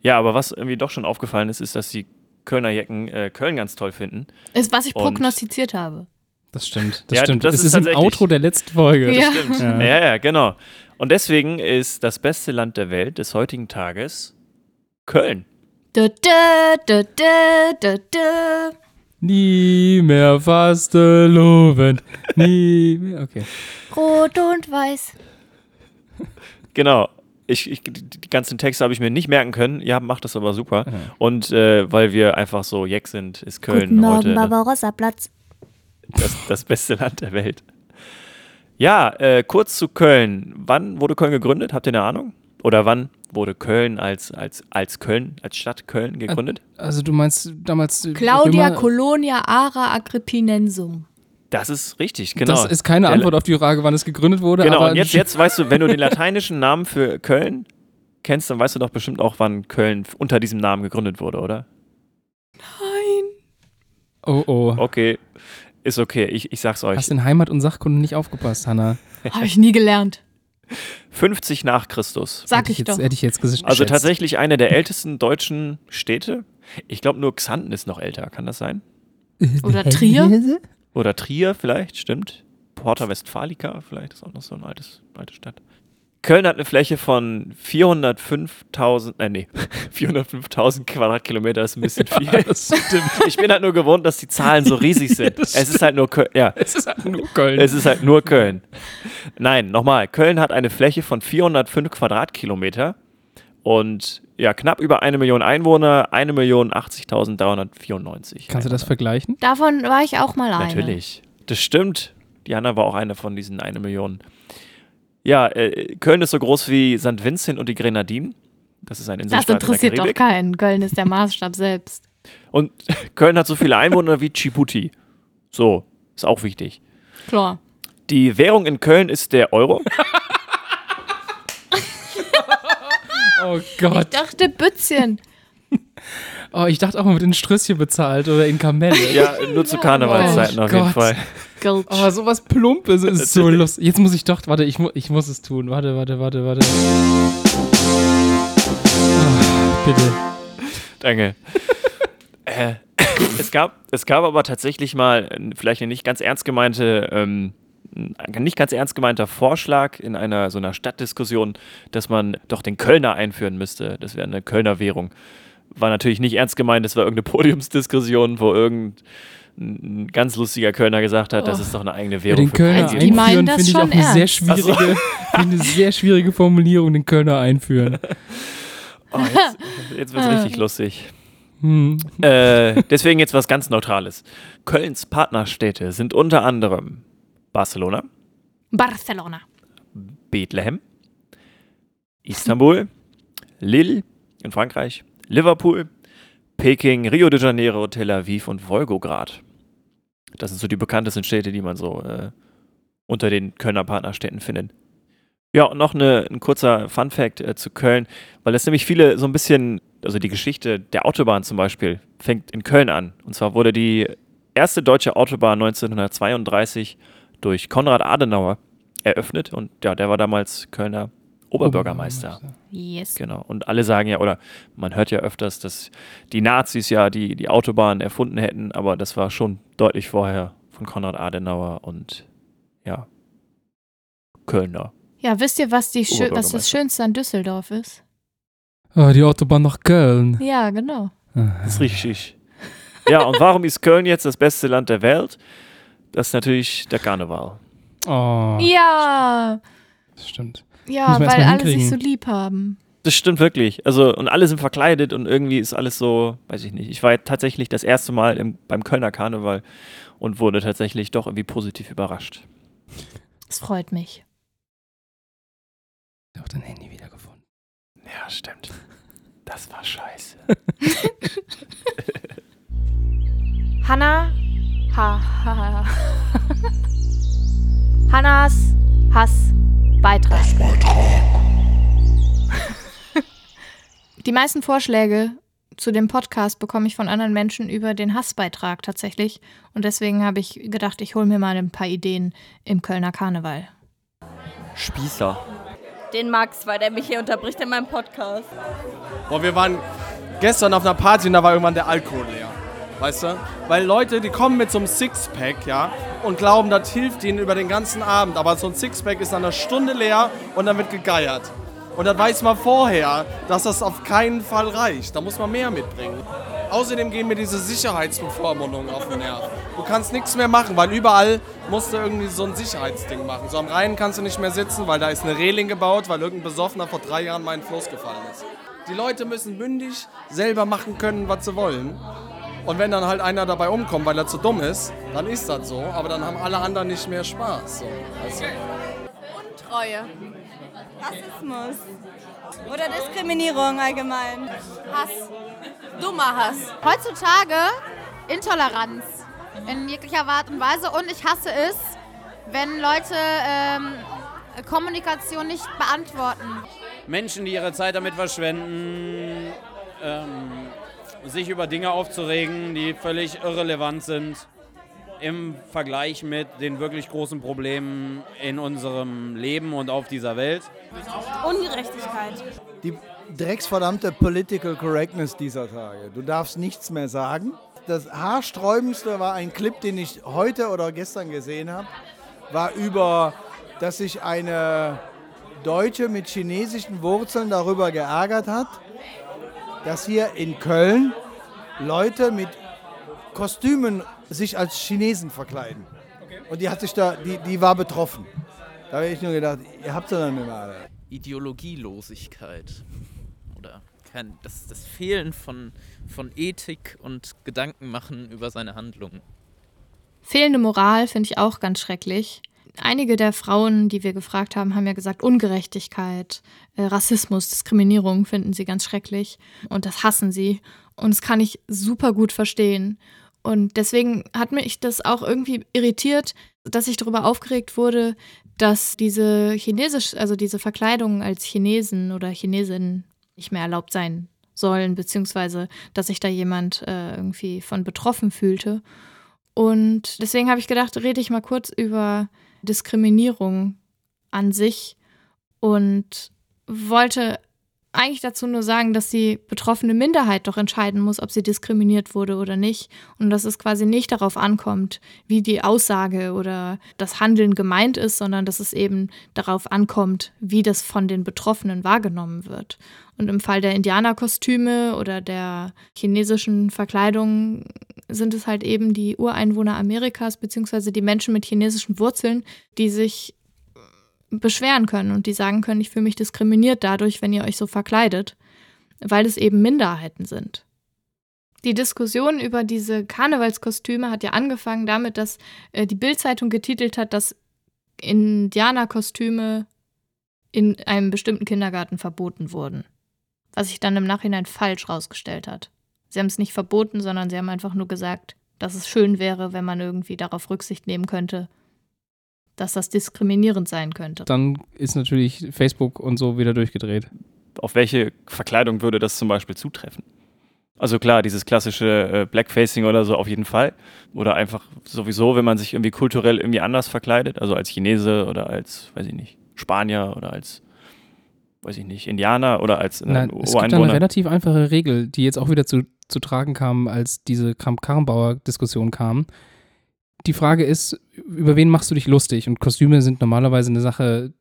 Ja, aber was irgendwie doch schon aufgefallen ist, ist, dass die Kölner Jecken äh, Köln ganz toll finden. Ist, was ich Und- prognostiziert habe. Das stimmt, das Ja, stimmt. das Das, ist ist, im tatsächlich- Outro der letzten Folge. Ja. Das stimmt. Ja. Ja. ja, genau. Und deswegen ist das beste Land der Welt des heutigen Tages Köln. Da, da, da, da, da, da. Nie mehr fastelovend. Nie mehr. Okay. Rot und weiß. Genau. Ich, ich, die ganzen Texte habe ich mir nicht merken können. Habt- macht das aber super. Und äh, weil wir einfach so jeck sind, ist Köln Guten Morgen, heute ne? Barbarossa-Platz. das, das beste Land der Welt. Ja, äh, kurz zu Köln. Wann wurde Köln gegründet? Habt ihr eine Ahnung? Oder wann wurde Köln als, als, als Köln, als Stadt Köln gegründet? Also du meinst damals. Claudia Römer- Colonia Ara Agrippinensum. Das ist richtig, genau. Das ist keine Der- Antwort auf die Frage, wann es gegründet wurde. Genau, aber und jetzt, jetzt weißt du, wenn du den lateinischen Namen für Köln kennst, dann weißt du doch bestimmt auch, wann Köln unter diesem Namen gegründet wurde, oder? Oh oh. Okay, ist okay, ich, ich sag's euch. Hast in Heimat und Sachkunde nicht aufgepasst, Hanna. Habe ich nie gelernt. 50 nach Christus. Sag Hätte ich jetzt, doch. Hätte ich jetzt Also geschätzt. tatsächlich eine der ältesten deutschen Städte. Ich glaube nur Xanten ist noch älter, kann das sein? Oder Trier? Oder Trier vielleicht, stimmt. Porta Westfalica vielleicht ist auch noch so eine altes, alte Stadt. Köln hat eine Fläche von 405.000, äh, nee, (laughs) 405.000 Quadratkilometer ist ein bisschen viel. das stimmt. (laughs) Ich bin halt nur gewohnt, dass die Zahlen so riesig (laughs) sind. das es ist halt nur Köln, ja. Es ist halt nur Köln. Es ist halt nur Köln. Nein, nochmal. Köln hat eine Fläche von 405 Quadratkilometer und ja, knapp über eine Million Einwohner, 1.080.394. Kannst du das vergleichen? Davon war ich auch mal eine. Natürlich. Das stimmt. Diana war auch eine von diesen eine Million. Ja, äh, Köln ist so groß wie St. Vincent und die Grenadinen. Das ist ein Das Inselstaat in der interessiert doch Karibik. keinen. Köln ist der (laughs) Maßstab selbst. Und (laughs) Köln hat so viele Einwohner wie Djibouti. So, ist auch wichtig. Klar. Die Währung in Köln ist der Euro. (laughs) Oh Gott. Ich dachte Bützchen. Oh, ich dachte auch mal, wird in Strösschen bezahlt oder in Kamelle. Ja, nur zu Karnevalszeiten Oh auf jeden Gott. Fall. Gulch. Oh, sowas Plumpes ist so (laughs) lustig. Jetzt muss ich doch, warte, ich, mu ich muss es tun. Warte, warte, warte, warte. Ah, bitte. Danke. (laughs) äh, (coughs) es, gab, es gab aber tatsächlich mal vielleicht eine nicht ganz ernst gemeinte, ähm, ein nicht ganz ernst gemeinter Vorschlag in einer so einer Stadtdiskussion, dass man doch den Kölner einführen müsste. Das wäre eine Kölner Währung. War natürlich nicht ernst gemeint, das war irgendeine (laughs) Podiumsdiskussion, wo irgendein ein ganz lustiger Kölner gesagt hat, das Oh. ist doch eine eigene Ja, Währung. den für Kölner Köln. die meinen einführen das finde ich auch schon eine sehr ernst. schwierige, so. eine sehr schwierige Formulierung, den Kölner einführen. (laughs) Oh, jetzt jetzt wird es richtig lustig. Hm. Äh, deswegen jetzt was ganz Neutrales. Kölns Partnerstädte sind unter anderem Barcelona, Barcelona. Bethlehem, Istanbul, Lille in Frankreich, Liverpool, Peking, Rio de Janeiro, Tel Aviv und Wolgograd. Das sind so die bekanntesten Städte, die man so äh, unter den Kölner Partnerstädten findet. Ja, und noch eine, ein kurzer Fun-Fact äh, zu Köln, weil das nämlich viele so ein bisschen, also die Geschichte der Autobahn zum Beispiel, fängt in Köln an. Und zwar wurde die erste deutsche Autobahn 1932 durch Konrad Adenauer eröffnet und ja, der war damals Kölner Oberbürgermeister. Yes. Genau. Und alle sagen ja, oder man hört ja öfters, dass die Nazis ja die, die Autobahn erfunden hätten, aber das war schon deutlich vorher von Konrad Adenauer und ja, Kölner. Ja, wisst ihr, was, die schö was das. Schönste an Düsseldorf ist? Ah, die Autobahn nach Köln. Ja, genau. Das ist richtig. Ja, und warum ist Köln jetzt das beste Land der Welt? Das ist natürlich der Karneval. Oh, Ja, das stimmt. Ja, weil alle sich so lieb haben. Das stimmt wirklich. Also, und alle sind verkleidet und irgendwie ist alles so, weiß ich nicht. Ich war tatsächlich das erste Mal im, beim Kölner Karneval und wurde tatsächlich doch irgendwie positiv überrascht. Das freut mich. Ich habe dein Handy wiedergefunden. Ja, stimmt. Das war scheiße. (laughs) Hanna. Ha, ha, ha. Hannas Hassbeitrag. (laughs) Die meisten Vorschläge zu dem Podcast bekomme ich von anderen Menschen über den Hassbeitrag tatsächlich. Und deswegen habe ich gedacht, ich hole mir mal ein paar Ideen im Kölner Karneval. Spießer. Den Max, weil der mich hier unterbricht in meinem Podcast. Boah, wir waren gestern auf einer Party und da war irgendwann der Alkohol leer. Weißt du? Weil Leute, die kommen mit so einem Sixpack, ja, und glauben, das hilft ihnen über den ganzen Abend. Aber so ein Sixpack ist nach einer Stunde leer und dann wird gegeiert. Und dann weiß man vorher, dass das auf keinen Fall reicht. Da muss man mehr mitbringen. Außerdem gehen mir diese Sicherheitsbevormundungen auf den Nerv. Du kannst nichts mehr machen, weil überall musst du irgendwie so ein Sicherheitsding machen. So am Rhein kannst du nicht mehr sitzen, weil da ist eine Reling gebaut, weil irgendein Besoffener vor drei Jahren mal in den Fluss gefallen ist. Die Leute müssen mündig selber machen können, was sie wollen. Und wenn dann halt einer dabei umkommt, weil er zu dumm ist, dann ist das so. Aber dann haben alle anderen nicht mehr Spaß. So, du? Untreue. Rassismus. Oder Diskriminierung allgemein. Hass. Dummer Hass. Heutzutage Intoleranz in jeglicher Art und Weise und ich hasse es, wenn Leute ähm, Kommunikation nicht beantworten. Menschen, die ihre Zeit damit verschwenden, ähm, sich über Dinge aufzuregen, die völlig irrelevant sind im Vergleich mit den wirklich großen Problemen in unserem Leben und auf dieser Welt. Ungerechtigkeit. Die drecksverdammte Political Correctness dieser Tage. Du darfst nichts mehr sagen. Das haarsträubendste war ein Clip, den ich heute oder gestern gesehen habe, war über, dass sich eine Deutsche mit chinesischen Wurzeln darüber geärgert hat, dass hier in Köln Leute mit Kostümen sich als Chinesen verkleiden. Und die hat sich da, die, die war betroffen. Da habe ich nur gedacht, ihr habt sie dann nicht mehr alle. Ideologielosigkeit oder kein, das, das Fehlen von, von Ethik und Gedanken machen über seine Handlungen. Fehlende Moral finde ich auch ganz schrecklich. Einige der Frauen, die wir gefragt haben, haben ja gesagt, Ungerechtigkeit, äh, Rassismus, Diskriminierung finden sie ganz schrecklich und das hassen sie. Und das kann ich super gut verstehen. Und deswegen hat mich das auch irgendwie irritiert, dass ich darüber aufgeregt wurde, dass diese chinesisch, also diese Verkleidungen als Chinesen oder Chinesinnen nicht mehr erlaubt sein sollen, beziehungsweise dass sich da jemand äh, irgendwie von betroffen fühlte. Und deswegen habe ich gedacht, rede ich mal kurz über Diskriminierung an sich und wollte eigentlich dazu nur sagen, dass die betroffene Minderheit doch entscheiden muss, ob sie diskriminiert wurde oder nicht. Und dass es quasi nicht darauf ankommt, wie die Aussage oder das Handeln gemeint ist, sondern dass es eben darauf ankommt, wie das von den Betroffenen wahrgenommen wird. Und im Fall der Indianerkostüme oder der chinesischen Verkleidung sind es halt eben die Ureinwohner Amerikas beziehungsweise die Menschen mit chinesischen Wurzeln, die sich beschweren können und die sagen können, ich fühle mich diskriminiert dadurch, wenn ihr euch so verkleidet, weil es eben Minderheiten sind. Die Diskussion über diese Karnevalskostüme hat ja angefangen damit, dass äh, die Bildzeitung getitelt hat, dass Indianerkostüme in einem bestimmten Kindergarten verboten wurden. Was sich dann im Nachhinein falsch rausgestellt hat. Sie haben es nicht verboten, sondern sie haben einfach nur gesagt, dass es schön wäre, wenn man irgendwie darauf Rücksicht nehmen könnte, dass das diskriminierend sein könnte. Dann ist natürlich Facebook und so wieder durchgedreht. Auf welche Verkleidung würde das zum Beispiel zutreffen? Also klar, dieses klassische äh, Blackfacing oder so auf jeden Fall. Oder einfach sowieso, wenn man sich irgendwie kulturell irgendwie anders verkleidet, also als Chinese oder als, weiß ich nicht, Spanier oder als, weiß ich nicht, Indianer oder als äh, Nein, es gibt da eine relativ einfache Regel, die jetzt auch wieder zu, zu tragen kam, als diese Kramp-Karrenbauer-Diskussion kam die Frage ist, über wen machst du dich lustig? Und Kostüme sind normalerweise eine Sache,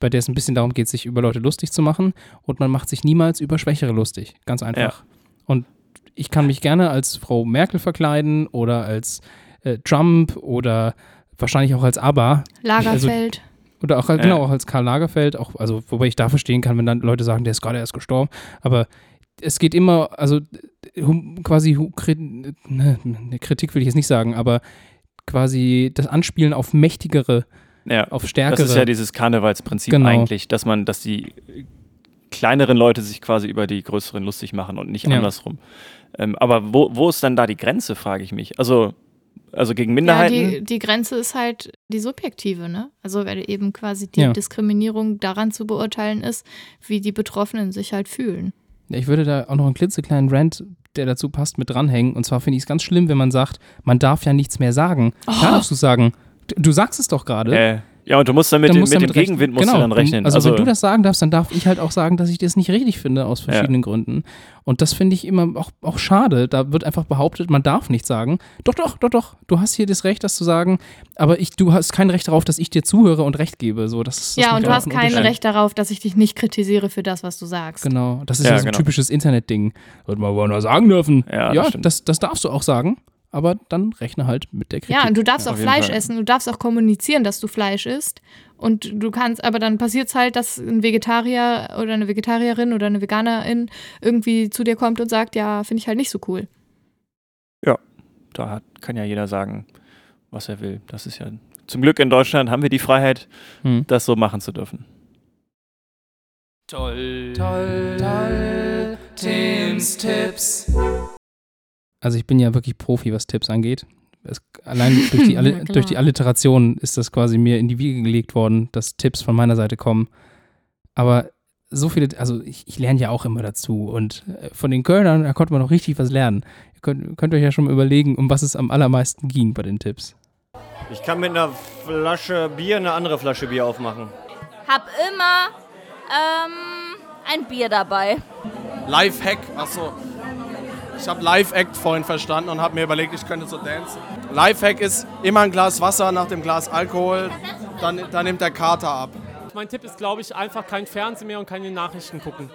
bei der es ein bisschen darum geht, sich über Leute lustig zu machen. Und man macht sich niemals über Schwächere lustig. Ganz einfach. Ja. Und ich kann mich gerne als Frau Merkel verkleiden oder als äh, Trump oder wahrscheinlich auch als ABBA. Lagerfeld. Also, oder auch, ja. genau, auch als Karl Lagerfeld, auch, also wobei ich da verstehen kann, wenn dann Leute sagen, der ist gerade erst gestorben. Aber es geht immer, also quasi ne, ne, Kritik will ich jetzt nicht sagen, aber quasi das Anspielen auf mächtigere, ja, auf stärkere. Das ist ja dieses Karnevalsprinzip genau. eigentlich, dass man, dass die kleineren Leute sich quasi über die größeren lustig machen und nicht ja. andersrum. Ähm, aber wo, wo ist dann da die Grenze, frage ich mich. Also, also gegen Minderheiten? Ja, die, die Grenze ist halt die subjektive, ne? Also weil eben quasi die ja. Diskriminierung daran zu beurteilen ist, wie die Betroffenen sich halt fühlen. Ich würde da auch noch einen klitzekleinen Rant der dazu passt, mit dranhängen. Und zwar finde ich es ganz schlimm, wenn man sagt, man darf ja nichts mehr sagen. Oh. Klar darfst du sagen. Du sagst es doch gerade. Äh, Ja, und du musst dann mit, dann dem, musst mit dem. Gegenwind musst genau. du dann rechnen. Also, wenn du das sagen darfst, dann darf ich halt auch sagen, dass ich das nicht richtig finde aus verschiedenen Gründen. Und das finde ich immer auch, auch schade. Da wird einfach behauptet, man darf nicht sagen. Doch, doch, doch, doch. Du hast hier das Recht, das zu sagen. Aber ich, du hast kein Recht darauf, dass ich dir zuhöre und Recht gebe. So, das, das ja, und du hast kein. Recht darauf, dass ich dich nicht kritisiere für das, was du sagst. Genau, das ist Ja, ja, so ein genau. typisches Internetding. Wird man wohl noch sagen dürfen. Ja, ja das das, das darfst du auch sagen. Aber dann rechne halt mit der Kritik. Ja, und du darfst Ja, auch Fleisch Fall. essen, du darfst auch kommunizieren, dass du Fleisch isst. Und du kannst, aber dann passiert es halt, dass ein Vegetarier oder eine Vegetarierin oder eine Veganerin irgendwie zu dir kommt und sagt, ja, finde ich halt nicht so cool. Ja, da hat, kann ja jeder sagen, was er will. Das ist ja zum Glück in Deutschland haben wir die Freiheit, Hm. das so machen zu dürfen. Toll. Toll, toll, Tims Tipps. Also ich bin ja wirklich Profi, was Tipps angeht. Es, allein durch die, (laughs) klar. durch die Alliteration ist das quasi mir in die Wiege gelegt worden, dass Tipps von meiner Seite kommen. Aber so viele, also ich, ich lerne ja auch immer dazu und äh, von den Kölnern, da konnte man noch richtig was lernen. Ihr könnt, könnt euch ja schon mal überlegen, um was es am allermeisten ging bei den Tipps. Ich kann mit einer Flasche Bier eine andere Flasche Bier aufmachen. Hab immer ähm, ein Bier dabei. Live-Hack, achso. Ich habe Live-Act vorhin verstanden und habe mir überlegt, ich könnte so dancen. Live-Hack ist immer ein Glas Wasser nach dem Glas Alkohol, dann, dann nimmt der Kater ab. Mein Tipp ist, glaube ich, einfach kein Fernsehen mehr und keine Nachrichten gucken.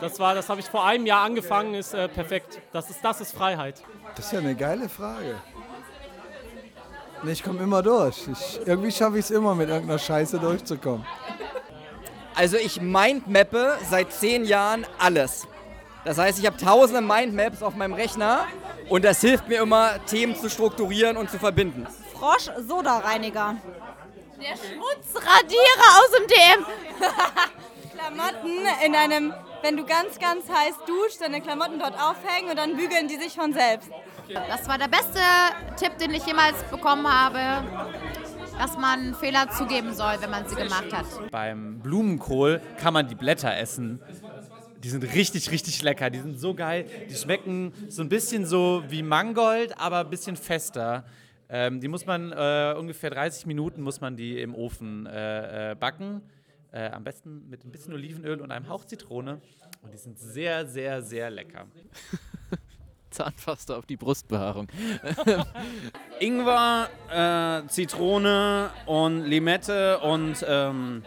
Das war, das habe ich vor einem Jahr angefangen, ist äh, perfekt. Das ist, das ist Freiheit. Das ist ja eine geile Frage. Nee, Ich komme immer durch. Ich, irgendwie schaffe ich es immer, mit irgendeiner Scheiße durchzukommen. Also ich mindmappe seit zehn Jahren alles. Das heißt, ich habe tausende Mindmaps auf meinem Rechner und das hilft mir immer, Themen zu strukturieren und zu verbinden. Frosch-Soda-Reiniger. Der Schmutzradierer aus dem DM. (laughs) Klamotten in einem, wenn du ganz, ganz heiß duschst, deine Klamotten dort aufhängen und dann bügeln die sich von selbst. Das war der beste Tipp, den ich jemals bekommen habe, dass man Fehler zugeben soll, wenn man sie gemacht hat. Beim Blumenkohl kann man die Blätter essen. Die sind richtig, richtig lecker. Die sind so geil. Die schmecken so ein bisschen so wie Mangold, aber ein bisschen fester. Ähm, die muss man äh, ungefähr 30 Minuten muss man die im Ofen äh, äh, backen. Äh, am besten mit ein bisschen Olivenöl und einem Hauch Zitrone. Und die sind sehr, sehr, sehr lecker. (laughs) Zahnpasta auf die Brustbehaarung. (laughs) Ingwer, äh, Zitrone und Limette und ähm,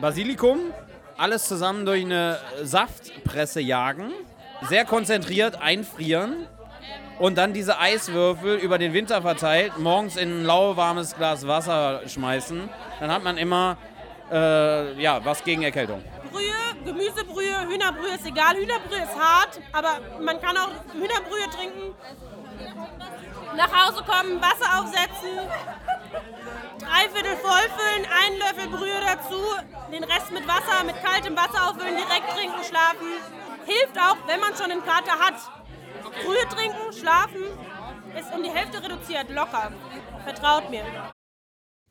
Basilikum. Alles zusammen durch eine Saftpresse jagen. Sehr konzentriert einfrieren. Und dann diese Eiswürfel über den Winter verteilt, morgens in ein lauwarmes Glas Wasser schmeißen. Dann hat man immer äh, ja, was gegen Erkältung. Brühe, Gemüsebrühe, Hühnerbrühe ist egal. Hühnerbrühe ist hart, aber man kann auch Hühnerbrühe trinken. Nach Hause kommen, Wasser aufsetzen, drei Viertel vollfüllen, einen Löffel Brühe dazu, den Rest mit Wasser, mit kaltem Wasser auffüllen, direkt trinken, schlafen. Hilft auch, wenn man schon einen Kater hat. Brühe trinken, schlafen, ist um die Hälfte reduziert, locker. Vertraut mir.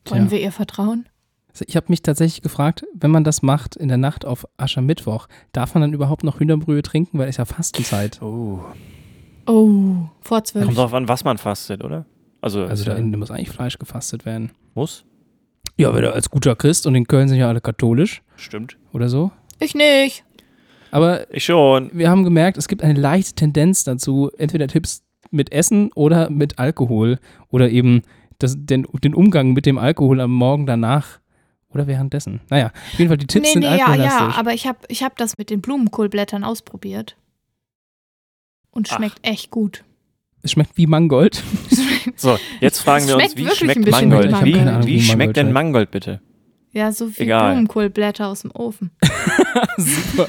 Wollen wir ihr vertrauen? Also Ich habe mich tatsächlich gefragt, wenn man das macht in der Nacht auf Aschermittwoch, darf man dann überhaupt noch Hühnerbrühe trinken, weil es ja Fastenzeit. Oh. Oh, vor zwölf. Kommt drauf an, was man fastet, oder? Also, Also da ja- muss eigentlich Fleisch gefastet werden. Muss? Ja, wenn du als guter Christ und in Köln sind ja alle katholisch. Stimmt. Oder so. Ich nicht. Aber ich schon. Wir haben gemerkt, es gibt eine leichte Tendenz dazu, entweder Tipps mit Essen oder mit Alkohol oder eben das, den, den Umgang mit dem Alkohol am Morgen danach oder währenddessen. Naja, auf jeden Fall, die Tipps nee, sind nee, ja, ja, aber ich habe ich hab das mit den Blumenkohlblättern ausprobiert. Und Ach. schmeckt echt gut. es schmeckt wie Mangold. (laughs) (laughs) (laughs) So, jetzt fragen wir uns, wie schmeckt Mangold? wie Ahnung, wie wie schmeckt denn. Mangold bitte? Ja, so wie Egal. Blumenkohlblätter aus dem Ofen. (laughs) Super.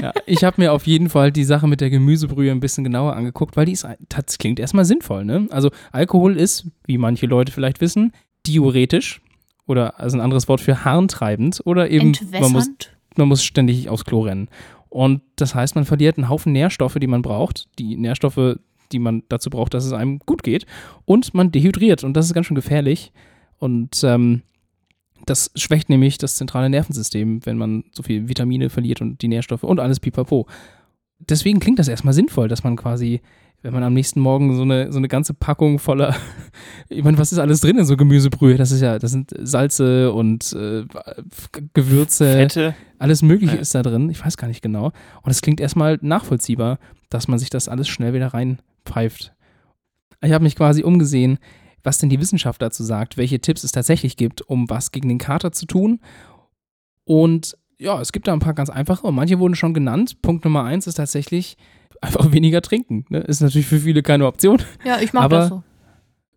Ja, ich habe mir auf jeden Fall die Sache mit der Gemüsebrühe ein bisschen genauer angeguckt, weil die ist, das klingt erstmal sinnvoll. Ne? Also Alkohol ist, wie manche Leute vielleicht wissen, diuretisch oder also ein anderes Wort für harntreibend oder eben man muss, man muss ständig aufs Klo rennen. Und das heißt, man verliert einen Haufen Nährstoffe, die man braucht, die Nährstoffe, die man dazu braucht, dass es einem gut geht. Und man dehydriert und das ist ganz schön gefährlich. Und ähm, das schwächt nämlich das zentrale Nervensystem, wenn man so viel Vitamine verliert und die Nährstoffe und alles pipapo. Deswegen klingt das erstmal sinnvoll, dass man quasi wenn man am nächsten Morgen so eine, so eine ganze Packung voller, (laughs) ich meine, was ist alles drin in so Gemüsebrühe? Das ist ja, das sind Salze und äh, Gewürze. Fette. Alles Mögliche Ja. ist da drin. Ich weiß gar nicht genau. Und es klingt erstmal nachvollziehbar, dass man sich das alles schnell wieder reinpfeift. Ich habe mich quasi umgesehen, was denn die Wissenschaft dazu sagt, welche Tipps es tatsächlich gibt, um was gegen den Kater zu tun. Und ja, es gibt da ein paar ganz einfache und manche wurden schon genannt. Punkt Nummer eins ist tatsächlich einfach weniger trinken. Ne? Ist natürlich für viele keine Option. Ja, ich mach aber, das so.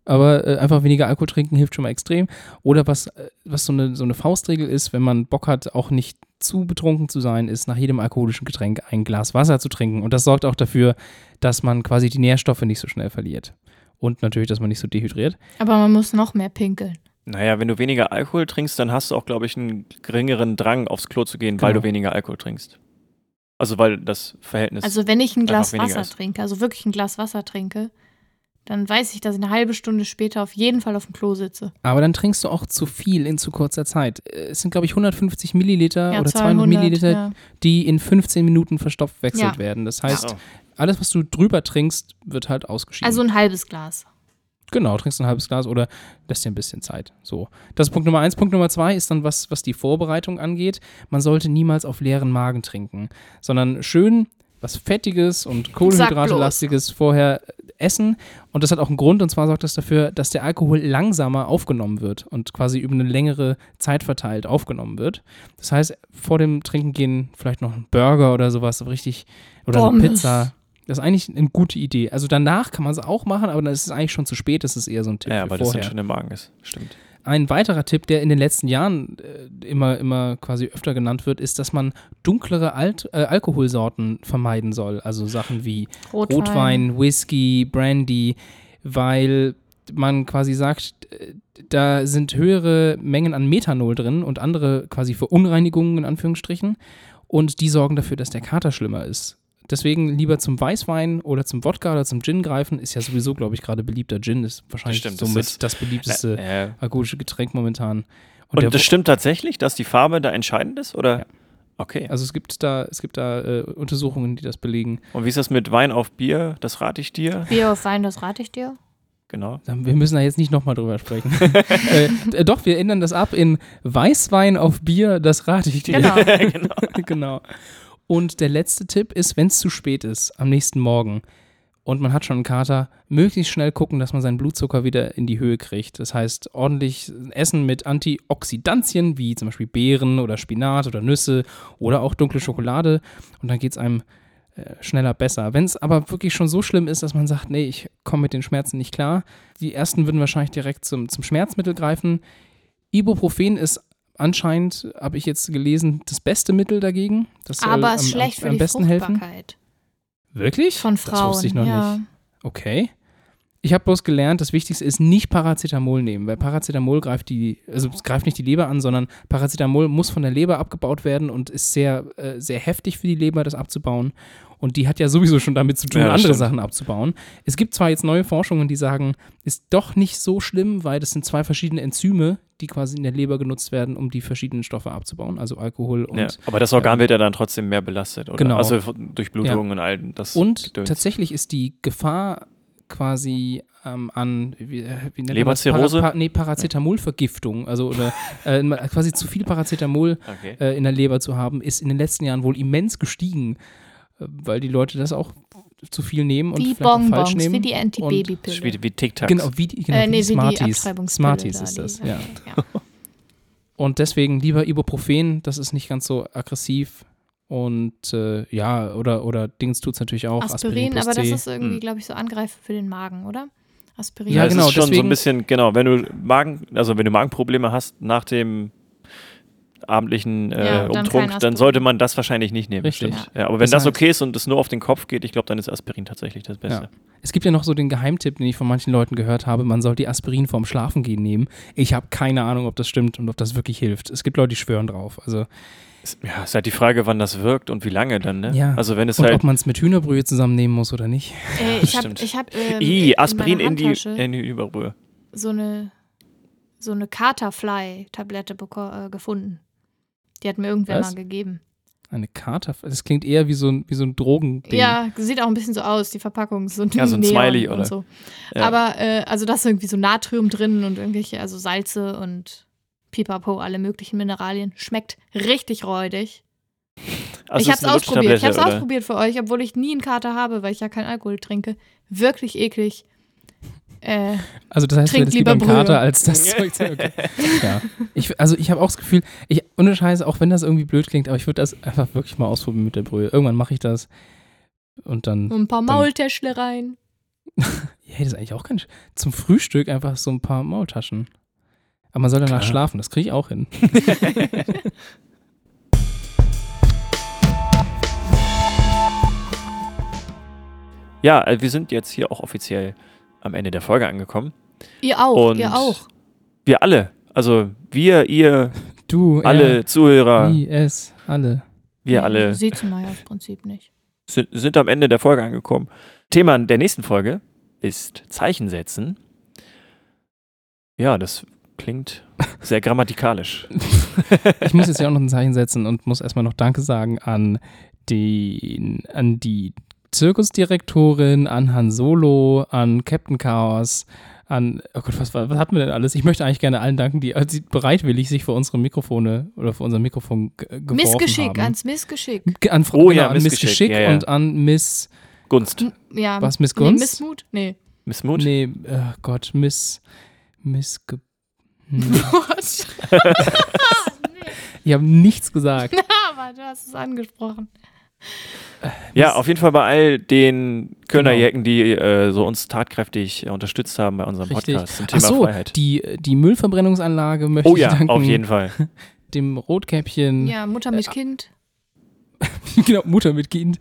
Aber äh, einfach weniger Alkohol trinken hilft schon mal extrem. Oder was, äh, was so, eine, so eine Faustregel ist, wenn man Bock hat, auch nicht zu betrunken zu sein, ist nach jedem alkoholischen Getränk ein Glas Wasser zu trinken. Und das sorgt auch dafür, dass man quasi die Nährstoffe nicht so schnell verliert. Und natürlich, dass man nicht so dehydriert. Aber man muss noch mehr pinkeln. Naja, wenn du weniger Alkohol trinkst, dann hast du auch, glaube ich, einen geringeren Drang, aufs Klo zu gehen, weil Genau. du weniger Alkohol trinkst. Also weil das Verhältnis. Also wenn ich ein Glas Wasser ist. trinke, also wirklich ein Glas Wasser trinke, dann weiß ich, dass ich eine halbe Stunde später auf jeden Fall auf dem Klo sitze. Aber dann trinkst du auch zu viel in zu kurzer Zeit. Äh, Es sind, glaube ich, 150 Milliliter Ja, oder 200 200, Milliliter, ja. die in 15 Minuten verstoffwechselt Ja. werden. Das heißt, Ja. alles, was du drüber trinkst, wird halt ausgeschieden. Also ein halbes Glas. Genau, trinkst ein halbes Glas oder lässt dir ein bisschen Zeit. So. Das ist Punkt Nummer eins. Punkt Nummer zwei ist dann, was, was die Vorbereitung angeht. Man sollte niemals auf leeren Magen trinken, sondern schön was Fettiges und Kohlenhydrate-lastiges vorher essen. Und das hat auch einen Grund, und zwar sorgt das dafür, dass der Alkohol langsamer aufgenommen wird und quasi über eine längere Zeit verteilt aufgenommen wird. Das heißt, vor dem Trinken gehen vielleicht noch ein Burger oder sowas richtig oder eine. Pizza. Das ist eigentlich eine gute Idee. Also danach kann man es auch machen, aber dann ist es eigentlich schon zu spät. Das ist eher so ein Tipp Ja, für weil das dann schon im Magen ist. Stimmt. Ein weiterer Tipp, der in den letzten Jahren äh, immer, immer quasi öfter genannt wird, ist, dass man dunklere Alt, äh, Alkoholsorten vermeiden soll. Also Sachen wie Rotwein. Rotwein, Whisky, Brandy, weil man quasi sagt, äh, da sind höhere Mengen an Methanol drin und andere quasi Verunreinigungen in Anführungsstrichen. Und die sorgen dafür, dass der Kater schlimmer ist. Deswegen lieber zum Weißwein oder zum Wodka oder zum Gin greifen. Ist ja sowieso, glaube ich, gerade beliebter. Gin ist wahrscheinlich stimmt, das somit ist- das beliebteste Ja, ja. alkoholische Getränk momentan. Und, der das stimmt tatsächlich, dass die Farbe da entscheidend ist? Oder? Okay. Also es gibt da, es gibt da äh, Untersuchungen, die das belegen. Und wie ist das mit Wein auf Bier? Das rate ich dir. Bier auf Wein, das rate ich dir. Genau. Wir müssen da jetzt nicht nochmal drüber sprechen. (laughs) äh, d- doch, wir ändern das ab in Weißwein auf Bier, das rate ich dir. Genau. (laughs) (laughs) genau. genau. Und der letzte Tipp ist, wenn es zu spät ist, am nächsten Morgen und man hat schon einen Kater, möglichst schnell gucken, dass man seinen Blutzucker wieder in die Höhe kriegt. Das heißt, ordentlich essen mit Antioxidantien, wie zum Beispiel Beeren oder Spinat oder Nüsse oder auch dunkle Schokolade. Und dann geht es einem äh, schneller besser. Wenn es aber wirklich schon so schlimm ist, dass man sagt, nee, ich komme mit den Schmerzen nicht klar, die ersten würden wahrscheinlich direkt zum, zum Schmerzmittel greifen. Ibuprofen ist anscheinend, habe ich jetzt gelesen, das beste Mittel dagegen. Das Aber am, ist schlecht am, für am die besten helfen. Wirklich? Von Das Frauen. wusste ich noch ja. nicht. Okay. Ich habe bloß gelernt, das Wichtigste ist nicht Paracetamol nehmen, weil Paracetamol greift die, also es greift nicht die Leber an, sondern Paracetamol muss von der Leber abgebaut werden und ist sehr, äh, sehr heftig für die Leber, das abzubauen. Und die hat ja sowieso schon damit zu tun, Ja, andere stimmt. Sachen abzubauen. Es gibt zwar jetzt neue Forschungen, die sagen, ist doch nicht so schlimm, weil das sind zwei verschiedene Enzyme, die quasi in der Leber genutzt werden, um die verschiedenen Stoffe abzubauen, also Alkohol und. ja, aber das Organ ähm, wird ja dann trotzdem mehr belastet, oder? Genau. Also durch Blutung Ja. und all das. Und Gedöns. tatsächlich ist die Gefahr quasi ähm, an wie, äh, wie nennt? Leberzirrhose? Para, pa, nee, Paracetamolvergiftung, also oder äh, quasi zu viel Paracetamol Okay. äh, in der Leber zu haben, ist in den letzten Jahren wohl immens gestiegen, äh, weil die Leute das auch zu viel nehmen und Wie vielleicht auch falsch Bonbons, nehmen. wie die Und- Antibabypille. Wie, wie Tic-Tacs. Genau, wie die, genau, Äh, wie nee, die wie die Smarties. Abtreibungspille Smarties ist das, ja, ja. ja. Und deswegen lieber Ibuprofen, das ist nicht ganz so aggressiv. Und äh, ja, oder, oder Dings tut es natürlich auch. Aspirin, plus aber das ist irgendwie, Hm. glaube ich, so angreifend für den Magen, oder? Aspirin. Ja, es genau, ist schon so deswegen- ein bisschen, genau, wenn du Magen, also wenn du Magenprobleme hast nach dem abendlichen Ja, äh, dann kein Umtrunk, Aspirin. dann sollte man das wahrscheinlich nicht nehmen. Richtig. Stimmt. Ja, aber wenn Das das, heißt- okay ist und es nur auf den Kopf geht, ich glaube, dann ist Aspirin tatsächlich das Beste. Ja. Es gibt ja noch so den Geheimtipp, den ich von manchen Leuten gehört habe, man soll die Aspirin vorm Schlafengehen nehmen. Ich habe keine Ahnung, ob das stimmt und ob das wirklich hilft. Es gibt Leute, die schwören drauf. Also, Es- Ja, ist halt die Frage, wann das wirkt und wie lange dann, ne? ja. Also wenn es und halt. ob man es mit Hühnerbrühe zusammennehmen muss oder nicht. Äh, (laughs) ich habe ich hab, ähm, I, Aspirin in, in die, in die Überbrühe. so eine, so eine Katerfly-Tablette beko- äh, gefunden. Die hat mir irgendwer Was? mal gegeben. Eine Kater? Das klingt eher wie so ein, wie so ein Drogending. Ja, sieht auch ein bisschen so aus, die Verpackung. So, Ja, so ein Smiley, und oder? So. Ja. Aber, äh, also da ist irgendwie so Natrium drin und irgendwelche, also Salze und Pipapo, alle möglichen Mineralien. Schmeckt richtig räudig. Also ich es hab's ausprobiert. Ich hab's oder? ausprobiert für euch, obwohl ich nie einen Kater habe, weil ich ja keinen Alkohol trinke. Wirklich eklig. Äh, Also das heißt, du trinkt hättest lieber einen Brühe. Kater als das Zeug. (laughs) (laughs) Okay. ja. ich, also ich habe auch das Gefühl, ich, ohne Scheiße, auch wenn das irgendwie blöd klingt, aber ich würde das einfach wirklich mal ausprobieren mit der Brühe. Irgendwann mache ich das und dann... Und ein paar Maultäschle rein. (laughs) Ja, das ist eigentlich auch kein... Sch- Zum Frühstück einfach so ein paar Maultaschen. Aber man soll danach Klar. schlafen, das kriege ich auch hin. Ja, also wir sind jetzt hier auch offiziell am Ende der Folge angekommen. Ihr auch, Und ihr auch. Wir alle. Also wir, ihr, (laughs) du, alle er, Zuhörer, Wie, es, alle. wir alle Sieht man ja im Prinzip nicht. sind, sind am Ende der Folge angekommen. Thema der nächsten Folge ist Zeichen setzen. Ja, das klingt (laughs) sehr grammatikalisch. Ich muss jetzt ja auch noch ein Zeichen setzen und muss erstmal noch Danke sagen an, den, an die Zirkusdirektorin, an Han Solo, an Captain Chaos, an, oh Gott, was, war- was hatten wir denn alles? Ich möchte eigentlich gerne allen danken, die, die bereitwillig sich für unsere Mikrofone oder für unser Mikrofon ge- geworfen Missgeschick, haben. ans Missgeschick. Ge- An, Frau- Oh genau, ja, an Missgeschick, ja, ja. und an Miss Gunst. Ja. Was, Miss Nee, Gunst? Missmut? Nee. Missmut? Nee, oh Gott, Miss. Miss. Ge hm. (laughs) Was? (laughs) Ich habe nichts gesagt. (laughs) Aber du hast es angesprochen. Ja, auf jeden Fall bei all den Kölner Genau. Jecken, die äh, so uns tatkräftig äh, unterstützt haben bei unserem Richtig. Podcast zum Ach Thema so, Freiheit. Die, die Müllverbrennungsanlage möchte Oh ich ja, danken. auf jeden Fall. (laughs) Dem Rotkäppchen. Ja, Mutter mit Kind. (laughs) genau, Mutter mit Kind.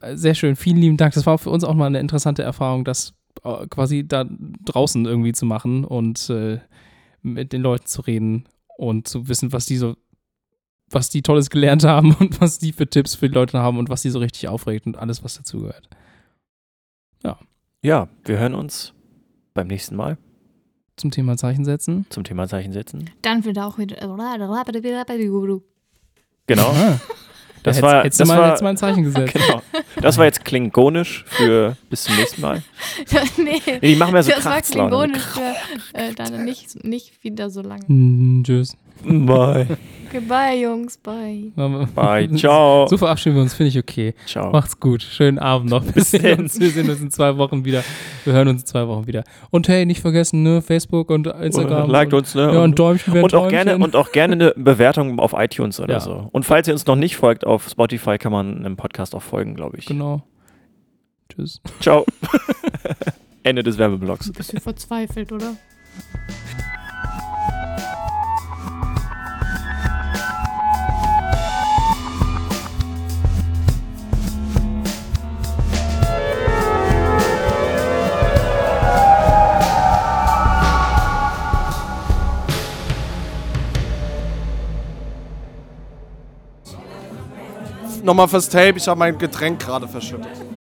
Äh, Sehr schön, vielen lieben Dank. Das war für uns auch mal eine interessante Erfahrung, das äh, quasi da draußen irgendwie zu machen und äh, mit den Leuten zu reden und zu wissen, was die so, was die Tolles gelernt haben und was die für Tipps für die Leute haben und was die so richtig aufregt und alles, was dazugehört. Ja. Ja, wir hören uns beim nächsten Mal Zum Thema Zeichen setzen. zum Thema Zeichen setzen. Dann wird auch wieder. Genau. Das war, hättest- hättest das du mal- war, hättest du mal ein Zeichen gesetzt. (laughs) Genau. Das war jetzt klingonisch für bis zum nächsten Mal. (laughs) nee, Nee, die machen mehr so Das war klingonisch für äh, dann nicht, nicht wieder so lange. Mm, tschüss. Bye. Goodbye, Jungs. Bye. Bye, (laughs) ciao. So verabschieden wir uns, finde ich okay. Ciao. Macht's gut. Schönen Abend noch. Wir Bis dann. uns, wir sehen uns in zwei Wochen wieder. Wir hören uns in zwei Wochen wieder. Und hey, nicht vergessen, ne, Facebook und Instagram. Liked und, uns, ne? Ja, ein Däumchen und auch gerne. Und auch gerne eine Bewertung auf iTunes oder Ja. so. Und falls ihr uns noch nicht folgt auf Spotify, kann man einem Podcast auch folgen, glaube ich. Genau. Tschüss. Ciao. (laughs) Ende des Werbeblocks. Ein bisschen verzweifelt, oder? Nochmal fürs Tape, ich habe mein Getränk gerade verschüttet.